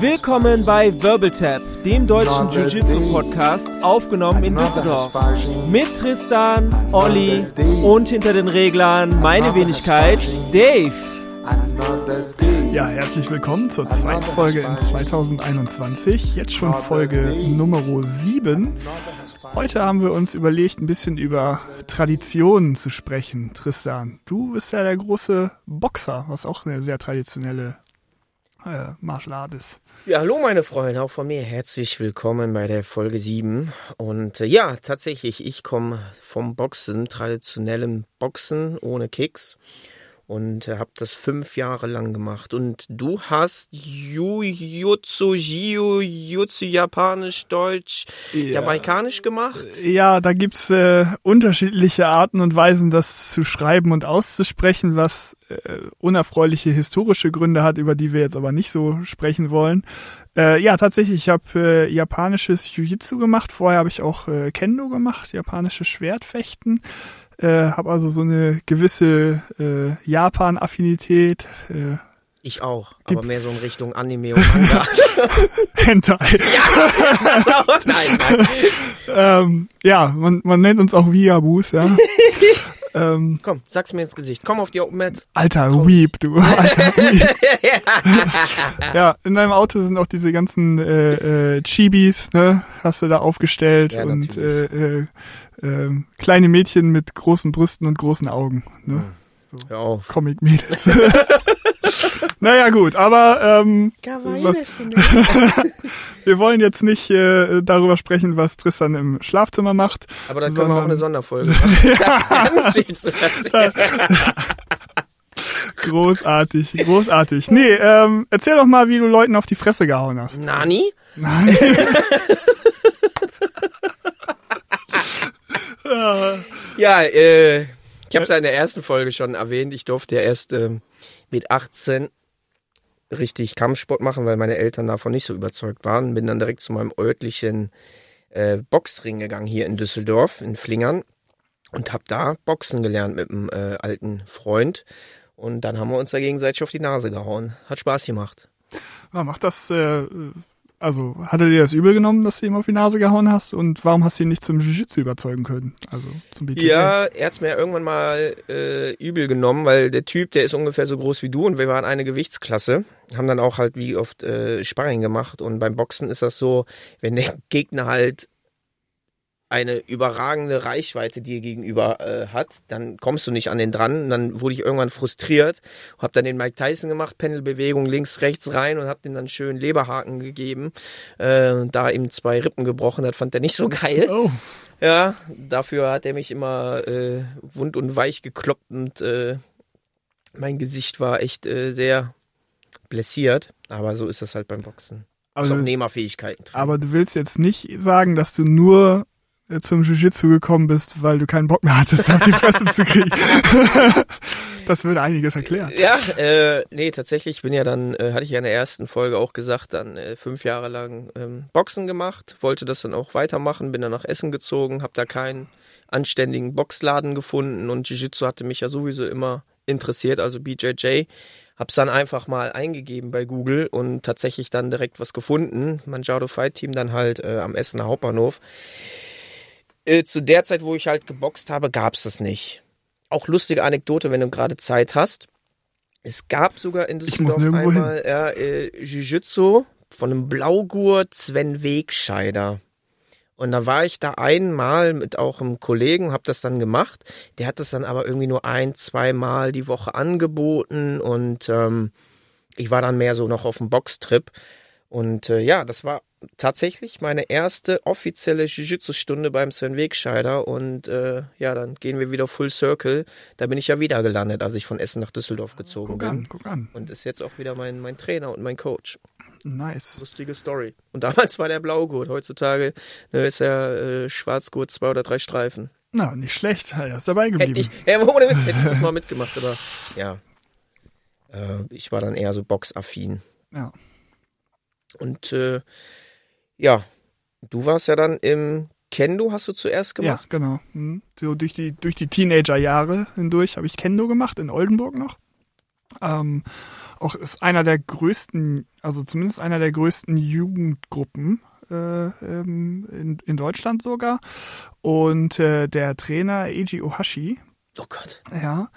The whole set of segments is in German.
Willkommen bei Wirbeltap, dem deutschen Jiu-Jitsu-Podcast, aufgenommen in Düsseldorf. Mit Tristan, Olli und hinter den Reglern meine Wenigkeit, Dave. Ja, herzlich willkommen zur zweiten Folge in 2021. Jetzt schon Folge Nummer 7. Heute haben wir uns überlegt, ein bisschen über Traditionen zu sprechen. Tristan, du bist ja der große Boxer, was auch eine sehr traditionelle äh, Martial Art ist. Ja, hallo meine Freunde, auch von mir herzlich willkommen bei der Folge 7. Und äh, ja, tatsächlich, ich komme vom Boxen, traditionellem Boxen ohne Kicks und habe das fünf Jahre lang gemacht. Und du hast Jujutsu, Jiu, Jutsu, Japanisch, Deutsch, ja. Jamaikanisch gemacht? Ja, da gibt's äh, unterschiedliche Arten und Weisen, das zu schreiben und auszusprechen, was äh, unerfreuliche historische Gründe hat, über die wir jetzt aber nicht so sprechen wollen. Äh, ja, tatsächlich, ich habe äh, japanisches Jiu-Jitsu gemacht. Vorher habe ich auch äh, Kendo gemacht, japanisches Schwertfechten. Äh, habe also so eine gewisse äh, Japan-Affinität. Äh, ich auch, aber mehr so in Richtung Anime und Manga. Hentai. ja, auch. Nein, nein. ähm, ja, man, man nennt uns auch Viabus, ja. ähm, Komm, sag's mir ins Gesicht. Komm auf die Open Mat. Alter Komm. Weep, du. Alter Weep. ja, in deinem Auto sind auch diese ganzen äh, äh, Chibis, ne? Hast du da aufgestellt ja, und äh, äh, äh, kleine Mädchen mit großen Brüsten und großen Augen. Ne? So Hör auf. Comic-Mädels. naja, gut, aber ähm, was, wir wollen jetzt nicht äh, darüber sprechen, was Tristan im Schlafzimmer macht. Aber da können wir auch eine Sonderfolge machen. Ganz viel zu Großartig, großartig. Nee, ähm, erzähl doch mal, wie du Leuten auf die Fresse gehauen hast. Nani? Nein. ja, äh, ich habe es ja in der ersten Folge schon erwähnt. Ich durfte ja erst ähm, mit 18 richtig Kampfsport machen, weil meine Eltern davon nicht so überzeugt waren. Bin dann direkt zu meinem örtlichen äh, Boxring gegangen hier in Düsseldorf, in Flingern. Und habe da Boxen gelernt mit einem äh, alten Freund. Und dann haben wir uns da gegenseitig auf die Nase gehauen. Hat Spaß gemacht. Ja, macht das äh, also, hat er dir das übel genommen, dass du ihm auf die Nase gehauen hast? Und warum hast du ihn nicht zum Jiu-Jitsu überzeugen können? Also zum BJJ? Ja, er hat's mir irgendwann mal äh, übel genommen, weil der Typ, der ist ungefähr so groß wie du und wir waren eine Gewichtsklasse, haben dann auch halt wie oft äh, Sparring gemacht. Und beim Boxen ist das so, wenn der Gegner halt eine überragende Reichweite dir gegenüber äh, hat, dann kommst du nicht an den dran. Und dann wurde ich irgendwann frustriert, habe dann den Mike Tyson gemacht, Pendelbewegung links, rechts rein und habe den dann schön Leberhaken gegeben. Äh, da ihm zwei Rippen gebrochen, das fand er nicht so geil. Oh. Ja, dafür hat er mich immer äh, wund und weich gekloppt und äh, mein Gesicht war echt äh, sehr blessiert. Aber so ist das halt beim Boxen. Also, Nehmerfähigkeiten. Aber du willst jetzt nicht sagen, dass du nur zum Jiu-Jitsu gekommen bist, weil du keinen Bock mehr hattest, auf die Fresse zu kriegen. das würde einiges erklären. Ja, äh, nee, tatsächlich bin ja dann, äh, hatte ich ja in der ersten Folge auch gesagt, dann äh, fünf Jahre lang ähm, Boxen gemacht, wollte das dann auch weitermachen, bin dann nach Essen gezogen, habe da keinen anständigen Boxladen gefunden und Jiu-Jitsu hatte mich ja sowieso immer interessiert, also BJJ. Hab's dann einfach mal eingegeben bei Google und tatsächlich dann direkt was gefunden. Manjaro Fight Team dann halt äh, am Essener Hauptbahnhof äh, zu der Zeit, wo ich halt geboxt habe, gab es das nicht. Auch lustige Anekdote, wenn du gerade Zeit hast. Es gab sogar in Düsseldorf einmal ja, äh, Jiu-Jitsu von einem Blaugurt Sven Wegscheider. Und da war ich da einmal mit auch einem Kollegen, hab das dann gemacht. Der hat das dann aber irgendwie nur ein, zwei Mal die Woche angeboten und ähm, ich war dann mehr so noch auf dem Boxtrip. Und äh, ja, das war tatsächlich meine erste offizielle Jiu-Jitsu-Stunde beim Sven Wegscheider und äh, ja, dann gehen wir wieder Full Circle. Da bin ich ja wieder gelandet, als ich von Essen nach Düsseldorf gezogen guck bin. An, guck an. Und ist jetzt auch wieder mein, mein Trainer und mein Coach. Nice. Lustige Story. Und damals war der Blaugurt, heutzutage ne, ist er äh, Schwarzgurt, zwei oder drei Streifen. Na, nicht schlecht, er ist dabei geblieben. Hätte ich, ja, ohne Witz, hätte ich das mal mitgemacht, aber ja. Äh, ich war dann eher so boxaffin. Ja. Und äh, ja, du warst ja dann im Kendo, hast du zuerst gemacht? Ja, genau. Mhm. So durch die, durch die Teenager-Jahre hindurch habe ich Kendo gemacht, in Oldenburg noch. Ähm, auch ist einer der größten, also zumindest einer der größten Jugendgruppen äh, ähm, in, in Deutschland sogar. Und äh, der Trainer Eiji Ohashi. Oh Gott. Ja.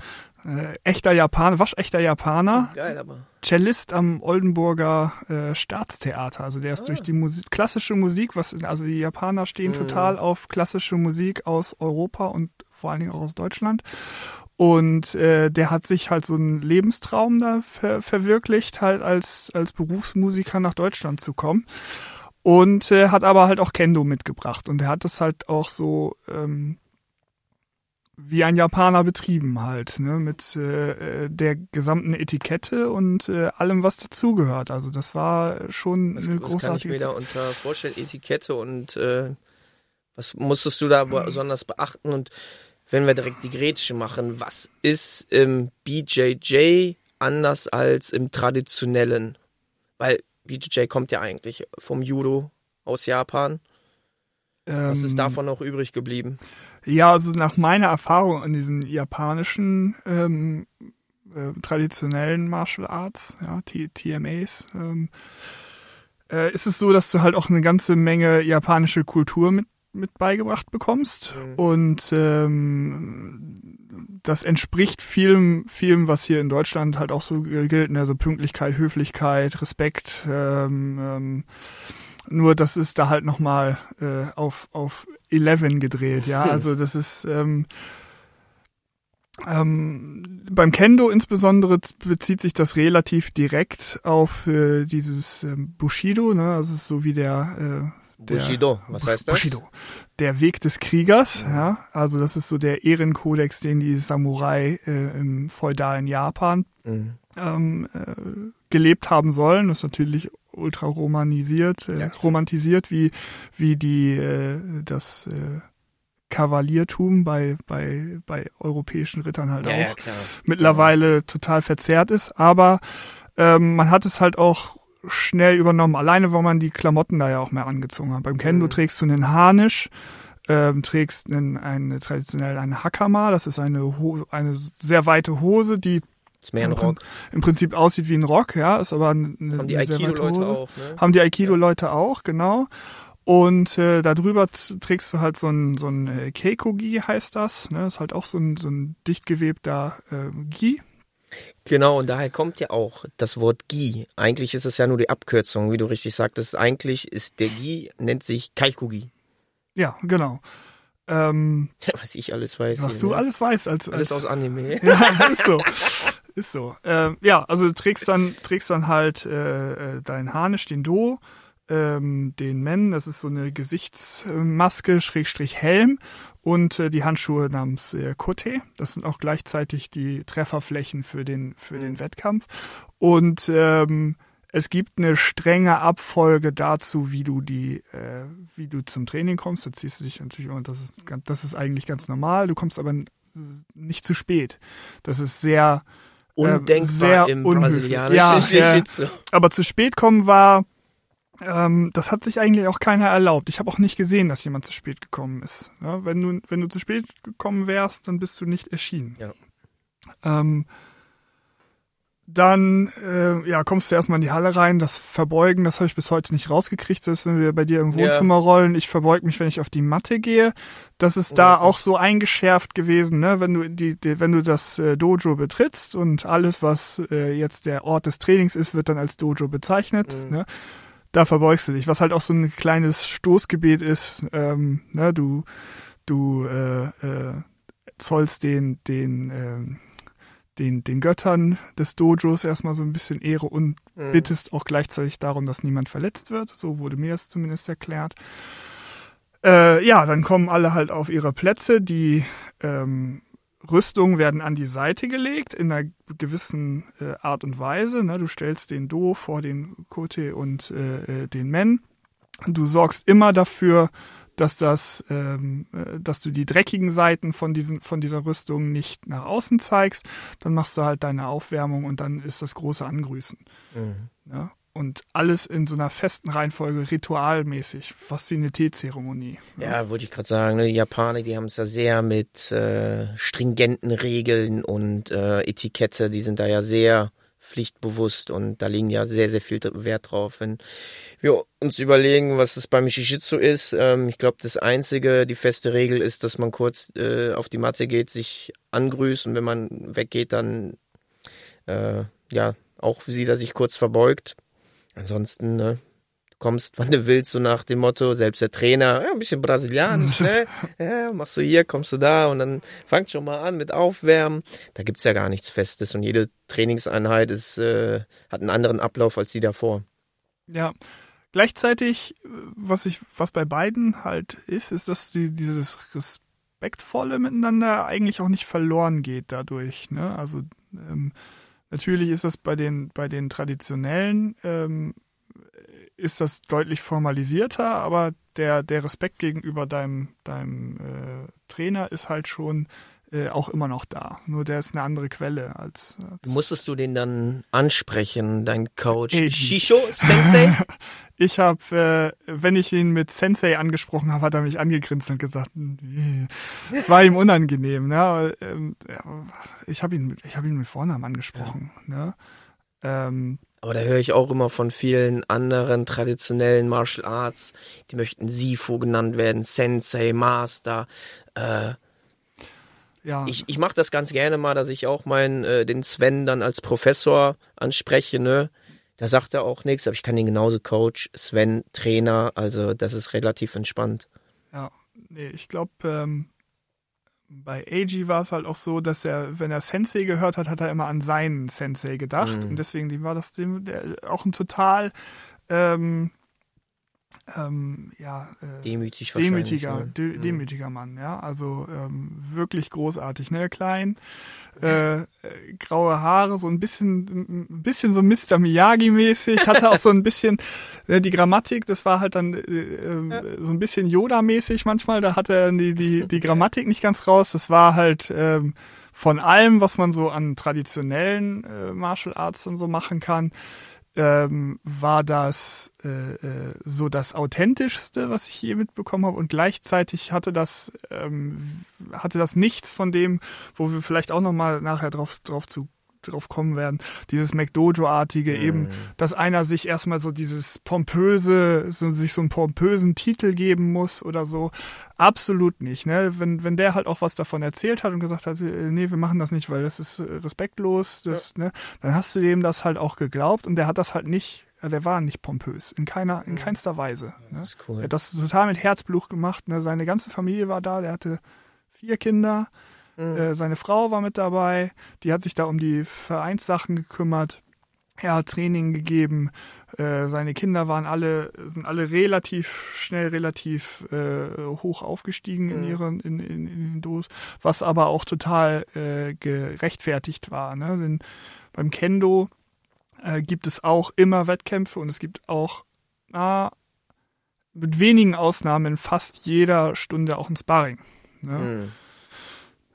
Äh, echter Japaner, waschechter Japaner. Geil, aber. Cellist am Oldenburger äh, Staatstheater. Also der ist ah. durch die Musik, klassische Musik, was also die Japaner stehen mhm. total auf klassische Musik aus Europa und vor allen Dingen auch aus Deutschland. Und äh, der hat sich halt so einen Lebenstraum da ver verwirklicht, halt als, als Berufsmusiker nach Deutschland zu kommen. Und äh, hat aber halt auch Kendo mitgebracht. Und er hat das halt auch so ähm, wie ein Japaner betrieben halt, ne, mit äh, der gesamten Etikette und äh, allem, was dazugehört. Also das war schon was, eine was großartige. Was kann ich mir da unter vorstellen? Etikette und äh, was musstest du da besonders beachten? Und wenn wir direkt die Grätsche machen, was ist im BJJ anders als im traditionellen? Weil BJJ kommt ja eigentlich vom Judo aus Japan. Ähm, was ist ähm, davon noch übrig geblieben? Ja, also nach meiner Erfahrung in diesen japanischen ähm, äh, traditionellen Martial Arts, ja, T TMAs, ähm, äh, ist es so, dass du halt auch eine ganze Menge japanische Kultur mit mit beigebracht bekommst mhm. und ähm, das entspricht vielem, vielem, was hier in Deutschland halt auch so gilt, also Pünktlichkeit, Höflichkeit, Respekt. Ähm, ähm, nur das ist da halt nochmal äh, auf auf 11 gedreht, ja. Also das ist ähm, ähm, beim Kendo insbesondere bezieht sich das relativ direkt auf äh, dieses ähm, Bushido, ne? Also so wie der äh, der, Bushido, was heißt das? Bushido. Der Weg des Kriegers, ja. ja. Also das ist so der Ehrenkodex, den die Samurai äh, im feudalen Japan mhm. ähm, äh, gelebt haben sollen. Das ist natürlich ultra romanisiert, äh, ja, romantisiert, wie, wie die äh, das äh, Kavaliertum bei, bei, bei europäischen Rittern halt ja, auch mittlerweile total verzerrt ist. Aber ähm, man hat es halt auch schnell übernommen. Alleine, weil man die Klamotten da ja auch mehr angezogen hat. Beim Kendo mhm. trägst du einen Harnisch, ähm, trägst einen, eine traditionell eine Hakama, das ist eine, Ho eine sehr weite Hose, die ist mehr ein Rock. Im Prinzip aussieht wie ein Rock, ja, ist aber eine, Haben die Aikido-Leute auch, ne? Haben die Aikido-Leute ja. auch, genau. Und äh, darüber trägst du halt so ein, so ein äh, Keikogi heißt das, ne? ist halt auch so ein, so ein dicht gewebter äh, Gi, Genau, und daher kommt ja auch das Wort Gi. Eigentlich ist es ja nur die Abkürzung, wie du richtig sagtest. Eigentlich ist der Gi, nennt sich Kaikugi. Ja, genau. Ähm, ja, was ich alles weiß. Was du ne? alles weißt. Als, als, alles aus Anime. Ja, ist so. ist so. Ähm, ja, also du trägst dann, trägst dann halt äh, äh dein Harnisch, den Do, ähm, den Men, das ist so eine Gesichtsmaske, Schrägstrich Helm und äh, die Handschuhe namens äh, Kote. Das sind auch gleichzeitig die Trefferflächen für den, für den Wettkampf. Und ähm, es gibt eine strenge Abfolge dazu, wie du die, äh, wie du zum Training kommst. Da ziehst du dich natürlich, und das ist, das ist eigentlich ganz normal. Du kommst aber nicht zu spät. Das ist sehr, undenkbar sehr im brasilianischen ja, ja, aber zu spät kommen war ähm, das hat sich eigentlich auch keiner erlaubt. Ich habe auch nicht gesehen, dass jemand zu spät gekommen ist. Ja, wenn du wenn du zu spät gekommen wärst, dann bist du nicht erschienen. Ja. Ähm, dann äh, ja, kommst du erstmal in die Halle rein, das Verbeugen, das habe ich bis heute nicht rausgekriegt, selbst wenn wir bei dir im Wohnzimmer ja. rollen. Ich verbeug mich, wenn ich auf die Matte gehe. Das ist da ja. auch so eingeschärft gewesen, ne? Wenn du die, die wenn du das äh, Dojo betrittst und alles, was äh, jetzt der Ort des Trainings ist, wird dann als Dojo bezeichnet. Mhm. Ne? da verbeugst du dich, was halt auch so ein kleines Stoßgebet ist. Ähm, ne, du du äh, äh, zollst den den äh, den den Göttern des Dojos erstmal so ein bisschen Ehre und mhm. bittest auch gleichzeitig darum, dass niemand verletzt wird. So wurde mir das zumindest erklärt. Äh, ja, dann kommen alle halt auf ihre Plätze. Die ähm, Rüstungen werden an die Seite gelegt in einer gewissen äh, Art und Weise. Ne? Du stellst den Do vor den Kote und äh, äh, den Men. Du sorgst immer dafür, dass das, ähm, äh, dass du die dreckigen Seiten von diesen, von dieser Rüstung nicht nach außen zeigst. Dann machst du halt deine Aufwärmung und dann ist das große Angrüßen. Mhm. Ja? und alles in so einer festen Reihenfolge ritualmäßig, fast wie eine Teezeremonie. Ja, ja wollte ich gerade sagen, ne? die Japaner, die haben es ja sehr mit äh, stringenten Regeln und äh, Etikette, die sind da ja sehr pflichtbewusst und da liegen ja sehr, sehr viel Wert drauf. Wenn wir uns überlegen, was es beim Jiu-Jitsu ist, ähm, ich glaube, das einzige, die feste Regel ist, dass man kurz äh, auf die Matte geht, sich angrüßt und wenn man weggeht, dann äh, ja auch sieht er sich kurz verbeugt. Ansonsten, ne, kommst, wann du willst, so nach dem Motto, selbst der Trainer, ja, ein bisschen brasilianisch, ne? Ja, machst du hier, kommst du da und dann fangt schon mal an mit Aufwärmen. Da gibt's ja gar nichts Festes und jede Trainingseinheit ist, äh, hat einen anderen Ablauf als die davor. Ja. Gleichzeitig, was ich, was bei beiden halt ist, ist, dass die, dieses respektvolle Miteinander eigentlich auch nicht verloren geht dadurch, ne? Also, ähm, Natürlich ist das bei den, bei den traditionellen ähm, ist das deutlich formalisierter, aber der, der Respekt gegenüber deinem, deinem äh, Trainer ist halt schon äh, auch immer noch da. Nur der ist eine andere Quelle als. als Musstest du den dann ansprechen, dein Coach? Hey. Shisho Sensei? ich habe, äh, wenn ich ihn mit Sensei angesprochen habe, hat er mich angegrinst und gesagt, es war ihm unangenehm. Ne? Ähm, ich habe ihn, ich habe ihn mit Vornamen angesprochen. Ja. Ne? Ähm, aber da höre ich auch immer von vielen anderen traditionellen Martial Arts, die möchten Sifu genannt werden, Sensei, Master. Äh, ja. Ich, ich mache das ganz gerne mal, dass ich auch meinen äh, den Sven dann als Professor anspreche. Ne? Da sagt er auch nichts, aber ich kann ihn genauso Coach, Sven Trainer. Also das ist relativ entspannt. Ja, nee, ich glaube, ähm, bei Eiji war es halt auch so, dass er, wenn er Sensei gehört hat, hat er immer an seinen Sensei gedacht. Mhm. Und deswegen war das dem, der, auch ein total ähm, ähm, ja, äh, Demütig demütiger, ne? de mhm. demütiger Mann, ja. Also ähm, wirklich großartig, ne? Klein, äh, äh, graue Haare, so ein bisschen, ein bisschen so Mr. Miyagi-mäßig, hatte auch so ein bisschen äh, die Grammatik, das war halt dann äh, äh, ja. so ein bisschen Yoda-mäßig manchmal, da hatte er die, die, die Grammatik nicht ganz raus. Das war halt ähm, von allem, was man so an traditionellen äh, Martial Arts und so machen kann ähm, war das äh, äh, so das authentischste, was ich je mitbekommen habe? Und gleichzeitig hatte das ähm, hatte das nichts von dem, wo wir vielleicht auch noch mal nachher drauf drauf zu drauf kommen werden, dieses McDojo-artige mhm. eben, dass einer sich erstmal so dieses pompöse, so, sich so einen pompösen Titel geben muss oder so. Absolut nicht, ne? Wenn, wenn der halt auch was davon erzählt hat und gesagt hat, äh, nee, wir machen das nicht, weil das ist äh, respektlos, das, ja. ne? Dann hast du dem das halt auch geglaubt und der hat das halt nicht der war nicht pompös, in keiner, in mhm. keinster Weise. Ne? Das ist cool. Er hat das total mit Herzblut gemacht. Ne? Seine ganze Familie war da, der hatte vier Kinder, Mhm. Äh, seine Frau war mit dabei, die hat sich da um die Vereinssachen gekümmert. Er hat Training gegeben. Äh, seine Kinder waren alle, sind alle relativ schnell, relativ äh, hoch aufgestiegen mhm. in ihren, in, in, in den Dos, was aber auch total äh, gerechtfertigt war. Ne? Denn beim Kendo äh, gibt es auch immer Wettkämpfe und es gibt auch na, mit wenigen Ausnahmen in fast jeder Stunde auch ein Sparring. Ne? Mhm.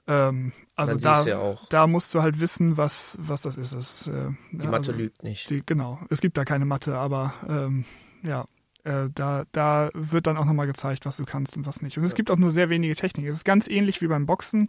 Ähm, also da, ja da musst du halt wissen, was, was das ist. Das, äh, die Mathe also, lügt nicht. Die, genau, es gibt da keine Mathe, aber ähm, ja, äh, da, da wird dann auch nochmal gezeigt, was du kannst und was nicht. Und es gibt auch nur sehr wenige Techniken. Es ist ganz ähnlich wie beim Boxen.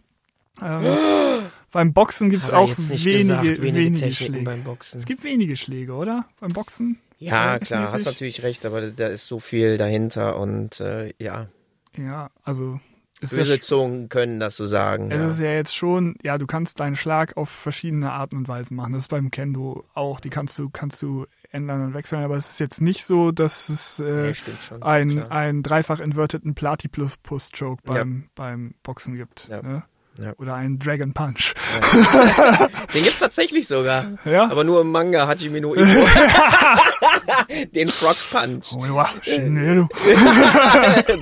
Ähm, beim Boxen gibt es auch wenige, gesagt, wenige, wenige Schläge. Beim Boxen. Es gibt wenige Schläge, oder? Beim Boxen? Ja, klar, hast natürlich recht, aber da ist so viel dahinter und äh, ja. Ja, also Böse ja Zungen können das so sagen. Es ja. ist ja jetzt schon, ja, du kannst deinen Schlag auf verschiedene Arten und Weisen machen. Das ist beim Kendo auch. Die kannst du, kannst du ändern und wechseln. Aber es ist jetzt nicht so, dass es äh, ja, ein, einen dreifach inverteten Platypus-Choke beim, ja. beim Boxen gibt. Ne? Ja. Oder einen Dragon Punch. Ja. Den gibt's tatsächlich sogar. Ja. Aber nur im Manga Hajime no Ippo. Den Frog Punch. Oh, ja,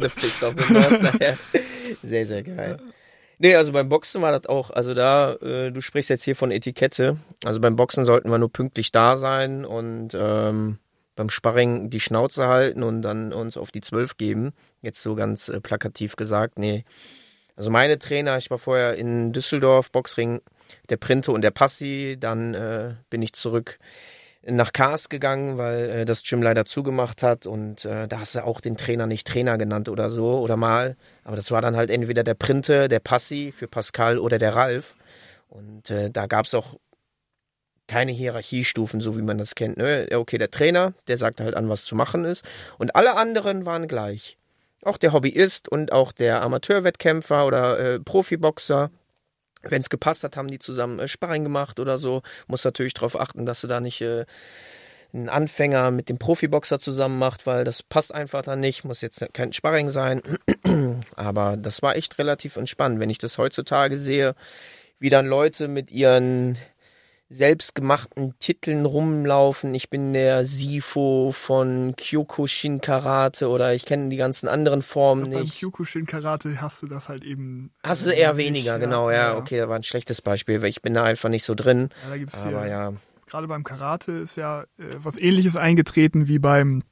the Fist of the Master. Sehr, sehr geil. Nee, also beim Boxen war das auch, also da, äh, du sprichst jetzt hier von Etikette. Also beim Boxen sollten wir nur pünktlich da sein und ähm, beim Sparring die Schnauze halten und dann uns auf die Zwölf geben. Jetzt so ganz äh, plakativ gesagt, nee. Also meine Trainer, ich war vorher in Düsseldorf, Boxring, der Printe und der Passi, dann äh, bin ich zurück nach Kars gegangen, weil äh, das Gym leider zugemacht hat und äh, da hast du auch den Trainer nicht Trainer genannt oder so oder mal, aber das war dann halt entweder der Printe, der Passi für Pascal oder der Ralf und äh, da gab's auch keine Hierarchiestufen, so wie man das kennt. Ne? Okay, der Trainer, der sagt halt an, was zu machen ist. Und alle anderen waren gleich. Auch der Hobbyist und auch der Amateurwettkämpfer oder äh, Profiboxer. Wenn es gepasst hat, haben die zusammen äh, Sparring gemacht oder so. Muss natürlich darauf achten, dass du da nicht äh, einen Anfänger mit dem Profiboxer zusammen macht, weil das passt einfach da nicht. Muss jetzt kein Sparring sein. Aber das war echt relativ entspannt. Wenn ich das heutzutage sehe, wie dann Leute mit ihren selbstgemachten Titeln rumlaufen. Ich bin der Sifo von Kyokushin Karate oder ich kenne die ganzen anderen Formen nicht. Beim Kyokushin Karate hast du das halt eben. Hast du äh, eher weniger, nicht, genau, ja, ja, Okay, da war ein schlechtes Beispiel, weil ich bin da einfach nicht so drin. Ja, da gibt's Aber ja, ja. Gerade beim Karate ist ja äh, was ähnliches eingetreten wie beim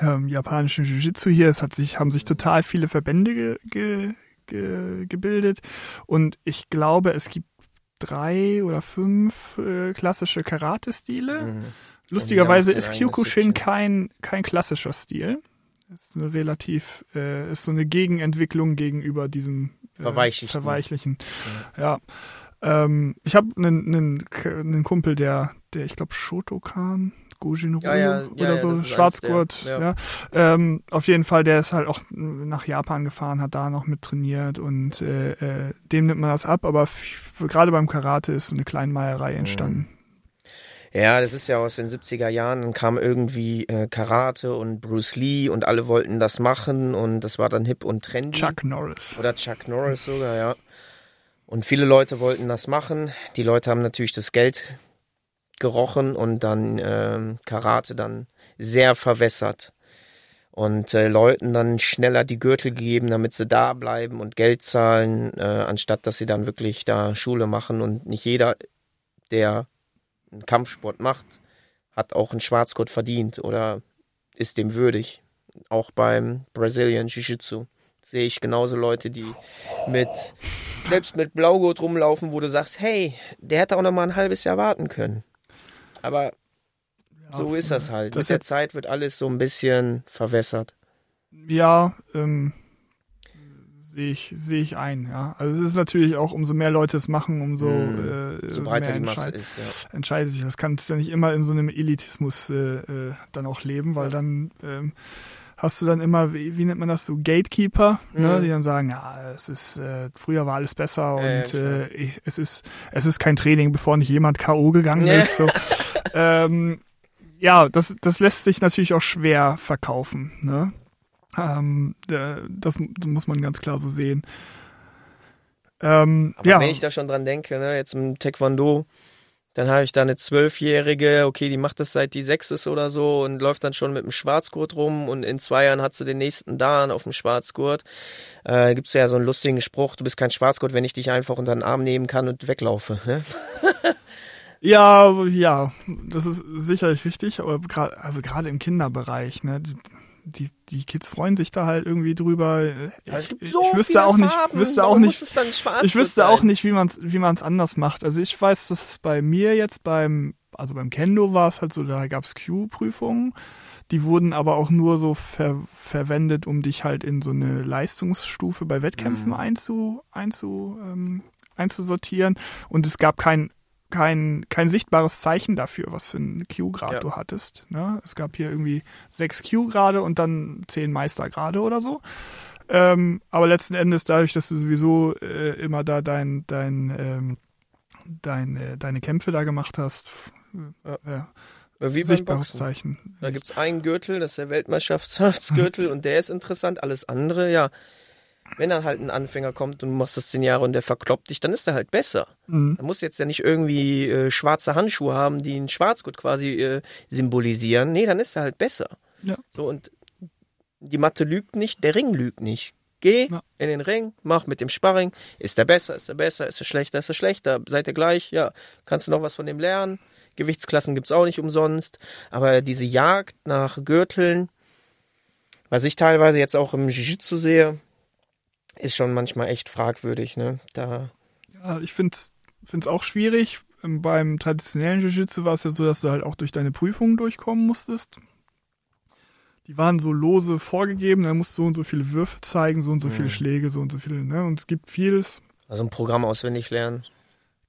ähm, japanischen Jiu-Jitsu hier. Es hat sich, haben sich total viele Verbände ge, ge, ge, gebildet und ich glaube, es gibt drei oder fünf äh, klassische Karate-Stile. Mhm. Lustigerweise ist Kyokushin kein, kein klassischer Stil. Ist eine relativ, äh, ist so eine Gegenentwicklung gegenüber diesem äh, Verweichlichen. Verweichlichen. Ja. ja. Ähm, ich habe einen, einen, einen Kumpel, der, der, ich glaube, Shotokan Gojin ja, ja, oder ja, so, Schwarzgurt. Der, ja. Ähm, auf jeden Fall, der ist halt auch nach Japan gefahren, hat da noch mit trainiert und äh, äh, dem nimmt man das ab, aber gerade beim Karate ist so eine Kleinmeierei entstanden. Ja, das ist ja aus den 70er Jahren, dann kam irgendwie äh, Karate und Bruce Lee und alle wollten das machen und das war dann hip und trendy. Chuck Norris. Oder Chuck Norris sogar, ja. Und viele Leute wollten das machen. Die Leute haben natürlich das Geld gerochen und dann äh, Karate dann sehr verwässert. Und äh, Leuten dann schneller die Gürtel gegeben, damit sie da bleiben und Geld zahlen, äh, anstatt dass sie dann wirklich da Schule machen. Und nicht jeder, der einen Kampfsport macht, hat auch einen Schwarzgurt verdient oder ist dem würdig. Auch beim Brazilian Jiu-Jitsu sehe ich genauso Leute, die mit selbst mit Blaugurt rumlaufen, wo du sagst, hey, der hätte auch noch mal ein halbes Jahr warten können. Aber so ist das halt. Das Mit der Zeit wird alles so ein bisschen verwässert. Ja, ähm, sehe ich, sehe ich ein, ja. Also es ist natürlich auch, umso mehr Leute es machen, umso mm, äh, so breiter die Masse ist, ja. entscheidet sich. Das kann ja nicht immer in so einem Elitismus äh, äh, dann auch leben, weil ja. dann ähm, hast du dann immer, wie, wie nennt man das so, Gatekeeper, ne, mhm. ne, die dann sagen, ja, es ist, äh, früher war alles besser und äh, ich, es ist, es ist kein Training, bevor nicht jemand K.O. gegangen ist. So. ähm, ja, das, das lässt sich natürlich auch schwer verkaufen, ne? Ähm, das, das muss man ganz klar so sehen. Ähm, Aber ja. wenn ich da schon dran denke, ne, jetzt im Taekwondo, dann habe ich da eine Zwölfjährige, okay, die macht das seit die sechs ist oder so und läuft dann schon mit dem Schwarzgurt rum und in zwei Jahren hat sie den nächsten Dan auf dem Schwarzgurt. Äh, gibt's ja so einen lustigen Spruch, du bist kein Schwarzgurt, wenn ich dich einfach unter den Arm nehmen kann und weglaufe. Ne? ja, ja, das ist sicherlich richtig, aber gerade also gerade im Kinderbereich, ne, die, die Kids freuen sich da halt irgendwie drüber. Ja, es gibt so ich wüsste auch nicht, wüsste auch nicht, ich wüsste auch nicht, wie man es wie man's anders macht. Also ich weiß, dass es bei mir jetzt beim, also beim Kendo war es halt so, da gab's Q-Prüfungen. Die wurden aber auch nur so ver verwendet, um dich halt in so eine Leistungsstufe bei Wettkämpfen mhm. einzu, einzu, ähm, einzusortieren. Und es gab kein kein, kein sichtbares Zeichen dafür, was für ein Q-Grad ja. du hattest. Ne? Es gab hier irgendwie sechs Q-Grade und dann zehn Meistergrade oder so. Ähm, aber letzten Endes, dadurch, dass du sowieso äh, immer da dein, dein, ähm, dein, äh, deine Kämpfe da gemacht hast, ja. ja. Wie Sichtbares Zeichen. Da gibt's einen Gürtel, das ist der Weltmeisterschaftsgürtel und der ist interessant. Alles andere, ja, wenn dann halt ein Anfänger kommt und du machst das zehn Jahre und der verkloppt dich, dann ist er halt besser. Mhm. Da muss jetzt ja nicht irgendwie äh, schwarze Handschuhe haben, die ein Schwarzgurt quasi äh, symbolisieren. Nee, dann ist er halt besser. Ja. So und die Matte lügt nicht, der Ring lügt nicht. Geh ja. in den Ring, mach mit dem Sparring. Ist er besser, ist er besser, ist er schlechter, ist er schlechter. Seid ihr gleich? Ja. Kannst du noch was von dem lernen? Gewichtsklassen gibt's auch nicht umsonst. Aber diese Jagd nach Gürteln, was ich teilweise jetzt auch im Jiu-Jitsu sehe, ist schon manchmal echt fragwürdig, ne? Da. Ja, ich finde es auch schwierig. Ähm, beim traditionellen Jiu-Jitsu war es ja so, dass du halt auch durch deine Prüfungen durchkommen musstest. Die waren so lose vorgegeben, da musst du so und so viele Würfe zeigen, so und so mhm. viele Schläge, so und so viele, ne? Und es gibt vieles. Also ein Programm auswendig lernen.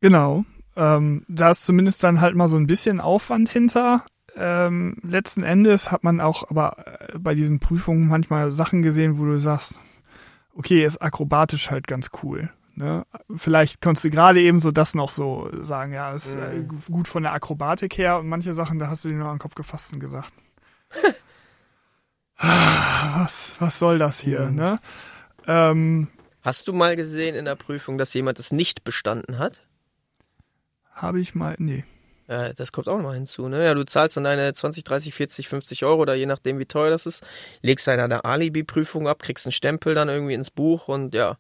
Genau. Ähm, da ist zumindest dann halt mal so ein bisschen Aufwand hinter. Ähm, letzten Endes hat man auch aber äh, bei diesen Prüfungen manchmal Sachen gesehen, wo du sagst, okay, ist akrobatisch halt ganz cool. Ne? Vielleicht konntest du gerade eben so das noch so sagen, ja, ist äh, Mhm. gut von der Akrobatik her und manche Sachen, da hast du dir nur an den Kopf gefasst und gesagt. was, was soll das hier, Mhm. ne? Ähm, Hast du mal gesehen in der Prüfung, dass jemand es nicht bestanden hat? Habe ich mal, nee. Ja, das kommt auch noch mal hinzu, ne? Ja, du zahlst dann deine 20, 30, 40, 50 Euro oder je nachdem, wie teuer das ist, legst dann eine Alibi-Prüfung ab, kriegst einen Stempel dann irgendwie ins Buch und ja.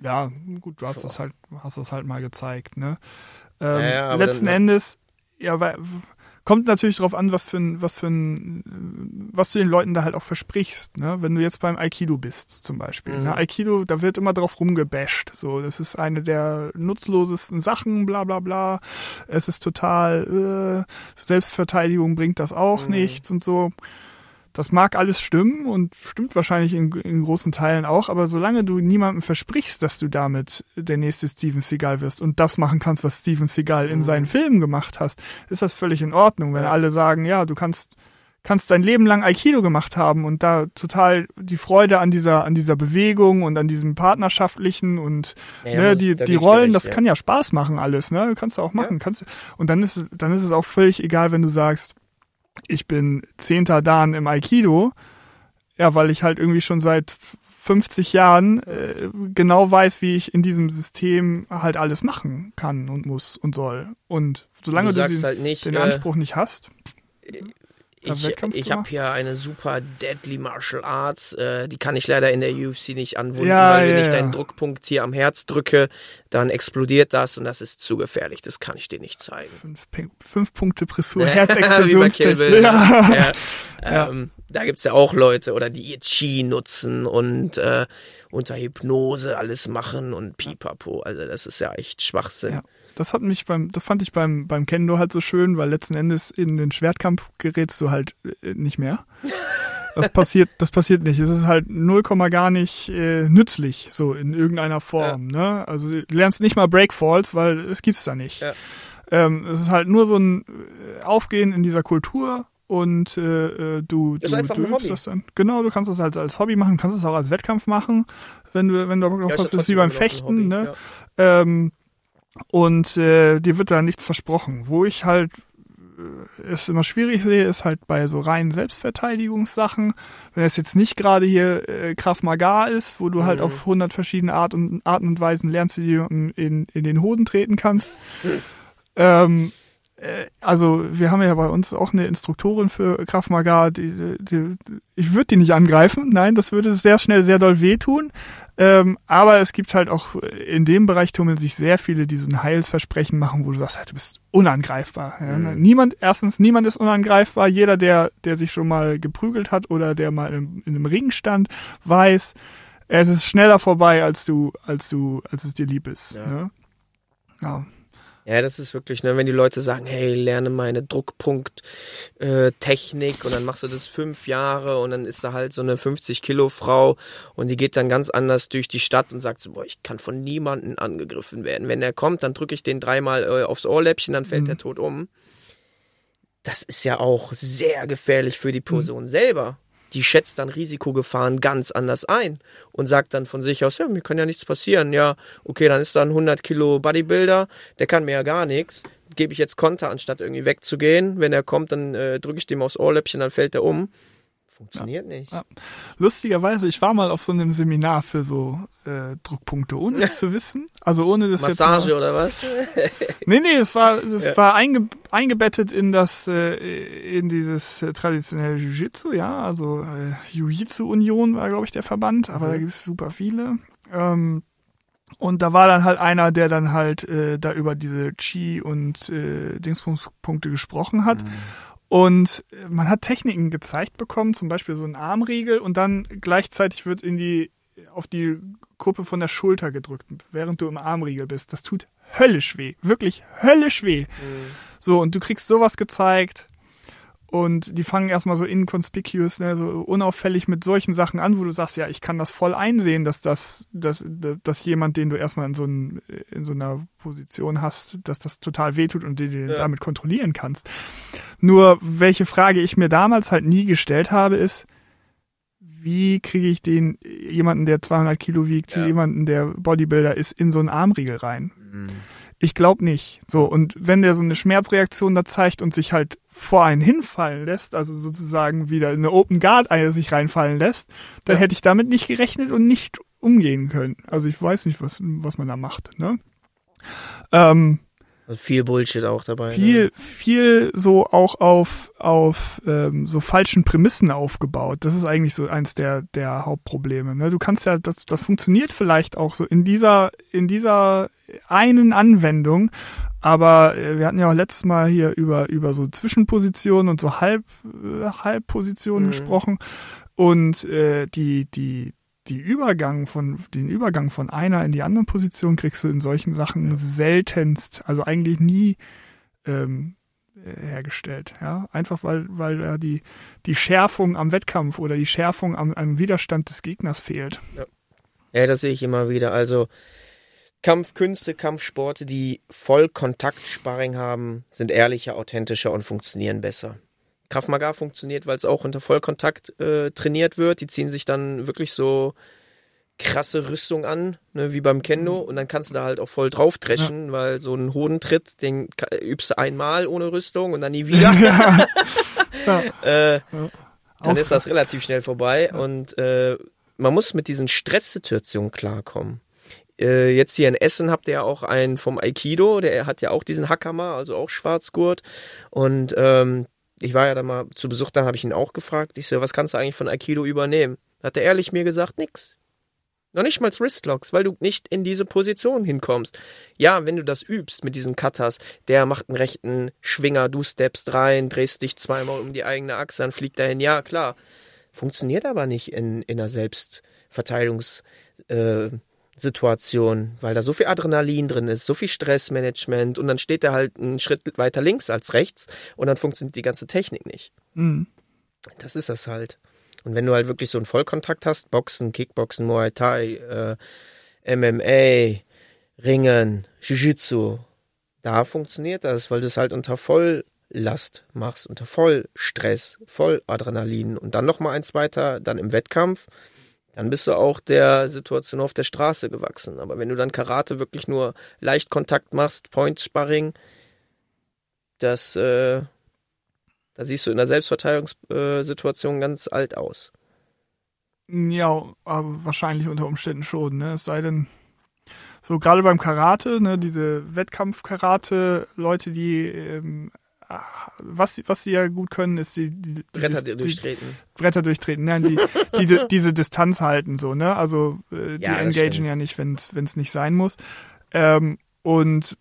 Ja, gut, du hast das halt, hast das halt mal gezeigt, ne? Ähm, Ja, ja, aber letzten dann- Endes, ja, weil, kommt natürlich drauf an, was für ein, was für ein, was du den Leuten da halt auch versprichst, ne? Wenn du jetzt beim Aikido bist, zum Beispiel. Mhm. Ne? Aikido, da wird immer drauf rumgebasht. So, das ist eine der nutzlosesten Sachen, bla bla bla. Es ist total, äh, Selbstverteidigung bringt das auch Mhm. nichts und so. Das mag alles stimmen und stimmt wahrscheinlich in, in großen Teilen auch, aber solange du niemandem versprichst, dass du damit der nächste Steven Seagal wirst und das machen kannst, was Steven Seagal in Mhm. seinen Filmen gemacht hast, ist das völlig in Ordnung. Wenn Ja. alle sagen, ja, du kannst kannst dein Leben lang Aikido gemacht haben und da total die Freude an dieser an dieser Bewegung und an diesem partnerschaftlichen und Ja, ne, die, die Rollen, recht, das ja. kann ja Spaß machen alles, ne? Kannst du auch machen. Kannst, und dann ist, dann ist es auch völlig egal, wenn du sagst, ich bin zehnter Dan im Aikido, ja, weil ich halt irgendwie schon seit 50 Jahren äh, genau weiß, wie ich in diesem System halt alles machen kann und muss und soll. Und solange du du, den, halt nicht, den äh, Anspruch nicht hast, ich, Wettkampf ich zu habe hier eine super Deadly Martial Arts, äh, die kann ich leider in der UFC nicht anwenden, Ja, weil wenn ja, ich ja. deinen Druckpunkt hier am Herz drücke, dann explodiert das und das ist zu gefährlich, das kann ich dir nicht zeigen. fünf, fünf Punkte Pressur. Bill, Ja. Ähm, da gibt's ja auch Leute, oder die ihr Chi nutzen und äh, unter Hypnose alles machen und pipapo. Also das ist ja echt Schwachsinn. Ja. Das hat mich beim, das fand ich beim, beim Kendo halt so schön, weil letzten Endes in den Schwertkampf gerätst du halt äh, nicht mehr. Das passiert, das passiert nicht. Es ist halt 0, gar nicht äh, nützlich, so in irgendeiner Form. Ne? Also du lernst nicht mal Breakfalls, weil es gibt's da nicht. Ja. Ähm, es ist halt nur so ein äh, Aufgehen in dieser Kultur und äh, äh, du, Das du, du übst Hobby. das dann. Genau, du kannst das halt als Hobby machen, kannst es auch als Wettkampf machen, wenn du, wenn du Bock drauf Ja, hast. Das ist wie trotzdem beim ein Fechten, ne? ja. Ähm, und äh, dir wird da nichts versprochen. Wo ich halt äh, es immer schwierig sehe, ist halt bei so reinen Selbstverteidigungssachen. Wenn es jetzt nicht gerade hier äh, Krav Maga ist, wo du halt Mhm. auf 100 verschiedene Art und, Arten und Weisen lernst, wie du in, in den Hoden treten kannst. Ähm, äh, also wir haben ja bei uns auch eine Instruktorin für Krav Maga, die, die, ich würde die nicht angreifen, nein, das würde sehr schnell sehr doll wehtun. Ähm, aber es gibt halt auch in dem Bereich tummeln sich sehr viele, die so ein Heilsversprechen machen, wo du sagst, halt, du bist unangreifbar. Ja? Mhm. Niemand, erstens, niemand ist unangreifbar. Jeder, der, der sich schon mal geprügelt hat oder der mal in, in einem Ring stand, weiß, es ist schneller vorbei, als du, als du, als es dir lieb ist. Ja. Ne? Ja. Ja, das ist wirklich, ne, wenn die Leute sagen, hey, lerne meine Druckpunkt-Technik und dann machst du das fünf Jahre und dann ist da halt so eine 50-Kilo-Frau und die geht dann ganz anders durch die Stadt und sagt so, boah, ich kann von niemandem angegriffen werden. Wenn er kommt, dann drücke ich den dreimal äh, aufs Ohrläppchen, dann fällt Mhm. der tot um. Das ist ja auch sehr gefährlich für die Person selber. Die schätzt dann Risikogefahren ganz anders ein und sagt dann von sich aus, ja, mir kann ja nichts passieren. Ja, okay, dann ist da ein 100 Kilo Bodybuilder, der kann mir ja gar nichts. Gebe ich jetzt Konter, anstatt irgendwie wegzugehen. Wenn er kommt, dann äh, drücke ich dem aufs Ohrläppchen, dann fällt er um. Funktioniert nicht. Ja. Lustigerweise, ich war mal auf so einem Seminar für so äh, Druckpunkte, ohne es zu wissen. Also ohne das Massage jetzt mal, oder was? Nee, nee, es war es Ja. war einge, eingebettet in das äh, in dieses äh, traditionelle Jiu-Jitsu, ja, also äh, Jiu-Jitsu Union war glaube ich der Verband, aber Mhm. da gibt es super viele. Ähm, und da war dann halt einer, der dann halt äh, da über diese Chi und äh, Dingspunkte gesprochen hat. Und man hat Techniken gezeigt bekommen, zum Beispiel so ein Armriegel und dann gleichzeitig wird in die auf die Kuppe von der Schulter gedrückt, während du im Armriegel bist. Das tut höllisch weh, wirklich höllisch weh. So und du kriegst sowas gezeigt und die fangen erstmal so inconspicuous, ne, so unauffällig mit solchen Sachen an, wo du sagst, ja, ich kann das voll einsehen, dass das, dass, dass jemand, den du erstmal in so, ein, in so einer Position hast, dass das total wehtut und den du ja. damit kontrollieren kannst. Nur welche Frage ich mir damals halt nie gestellt habe, ist, wie kriege ich den jemanden, der 200 Kilo wiegt, ja. jemanden, der Bodybuilder ist, in so einen Armriegel rein? Mhm. Ich glaube nicht. So, und wenn der so eine Schmerzreaktion da zeigt und sich halt vor einen hinfallen lässt, also sozusagen wieder in eine Open Guard sich reinfallen lässt, dann ja. hätte ich damit nicht gerechnet und nicht umgehen können. Also ich weiß nicht, was, was man da macht. Ne? Ähm, also viel Bullshit auch dabei. Viel, ne? viel so auch auf, auf ähm, so falschen Prämissen aufgebaut. Das ist eigentlich so eins der, der Hauptprobleme. Ne? Du kannst ja, das, das funktioniert vielleicht auch so in dieser, in dieser einen Anwendung, aber äh, wir hatten ja auch letztes Mal hier über, über so Zwischenpositionen und so Halb, äh, Halbpositionen mhm. gesprochen. Und äh, die, die, die Übergang von, den Übergang von einer in die andere Position kriegst du in solchen Sachen ja. seltenst, also eigentlich nie ähm, äh, hergestellt. Ja, einfach weil, weil äh, die, die Schärfung am Wettkampf oder die Schärfung am, am Widerstand des Gegners fehlt. Ja. ja, das sehe ich immer wieder. Also Kampfkünste, Kampfsporte, die Vollkontaktsparring haben, sind ehrlicher, authentischer und funktionieren besser. Krav Maga funktioniert, weil es auch unter Vollkontakt äh, trainiert wird. Die ziehen sich dann wirklich so krasse Rüstung an, ne, wie beim Kendo, und dann kannst du da halt auch voll drauf dreschen, ja. weil so ein Hodentritt, den übst du einmal ohne Rüstung und dann nie wieder. Ja. ja. äh, dann ist das relativ schnell vorbei und äh, man muss mit diesen Stresssituationen klarkommen. Äh, jetzt hier in Essen habt ihr ja auch einen vom Aikido, der hat ja auch diesen Hakama, also auch Schwarzgurt. Und ähm, ich war ja da mal zu Besuch, da habe ich ihn auch gefragt. Ich so, was kannst du eigentlich von Aikido übernehmen? Hat er ehrlich mir gesagt, nix. Noch nicht mal Wristlocks, weil du nicht in diese Position hinkommst. Ja, wenn du das übst mit diesen Cutters, der macht einen rechten Schwinger, du steppst rein, drehst dich zweimal um die eigene Achse, dann fliegt dahin. Ja, klar. Funktioniert aber nicht in, in einer Selbstverteidigungs- äh, Situation, weil da so viel Adrenalin drin ist, so viel Stressmanagement und dann steht er halt einen Schritt weiter links als rechts und dann funktioniert die ganze Technik nicht. Mhm. Das ist das halt. Und wenn du halt wirklich so einen Vollkontakt hast, Boxen, Kickboxen, Muay Thai, äh, MMA, Ringen, Jiu-Jitsu, da funktioniert das, weil du es halt unter Volllast machst, unter Vollstress, Volladrenalin und dann nochmal eins weiter, dann im Wettkampf dann bist du auch der Situation auf der Straße gewachsen. Aber wenn du dann Karate wirklich nur leicht Kontakt machst, Point-Sparring, das, äh, da siehst du in der Selbstverteidigungssituation ganz alt aus. Ja, also wahrscheinlich unter Umständen schon, ne? Es sei denn, so gerade beim Karate, ne, diese Wettkampf-Karate-Leute, die ähm, was, was sie ja gut können, ist die, die, die Bretter die, durchtreten. Bretter durchtreten, nein, die, die, diese Distanz halten, so, ne? Also äh, die ja, engagen ja nicht, wenn es nicht sein muss. Ähm, und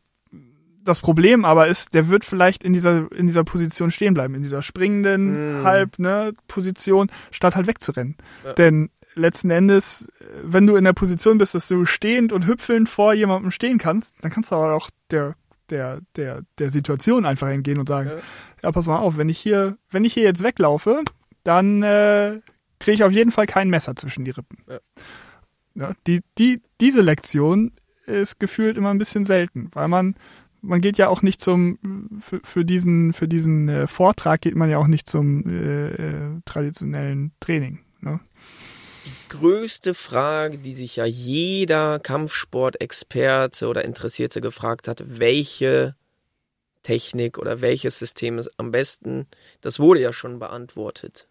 das Problem aber ist, der wird vielleicht in dieser in dieser Position stehen bleiben, in dieser springenden mm. Halb ne Position, statt halt wegzurennen. Ja. Denn letzten Endes, wenn du in der Position bist, dass du stehend und hüpfelnd vor jemandem stehen kannst, dann kannst du aber auch der der, der, der Situation einfach hingehen und sagen, ja. ja, pass mal auf, wenn ich hier, wenn ich hier jetzt weglaufe, dann äh, kriege ich auf jeden Fall kein Messer zwischen die Rippen. Ja. Ja, die, die, diese Lektion ist gefühlt immer ein bisschen selten, weil man, man geht ja auch nicht zum, für, für diesen, für diesen äh, Vortrag geht man ja auch nicht zum äh, äh, traditionellen Training. Ne? Größte Frage, die sich ja jeder Kampfsportexperte oder Interessierte gefragt hat, welche Technik oder welches System ist am besten, das wurde ja schon beantwortet.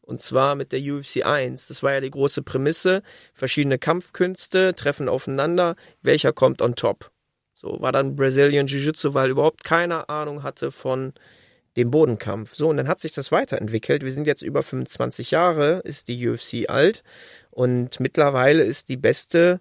Und zwar mit der UFC 1. Das war ja die große Prämisse. Verschiedene Kampfkünste treffen aufeinander. Welcher kommt on top? So war dann Brazilian Jiu-Jitsu, weil überhaupt keine Ahnung hatte von dem Bodenkampf. So, und dann hat sich das weiterentwickelt. Wir sind jetzt über 25 Jahre, ist die UFC alt. Und mittlerweile ist die beste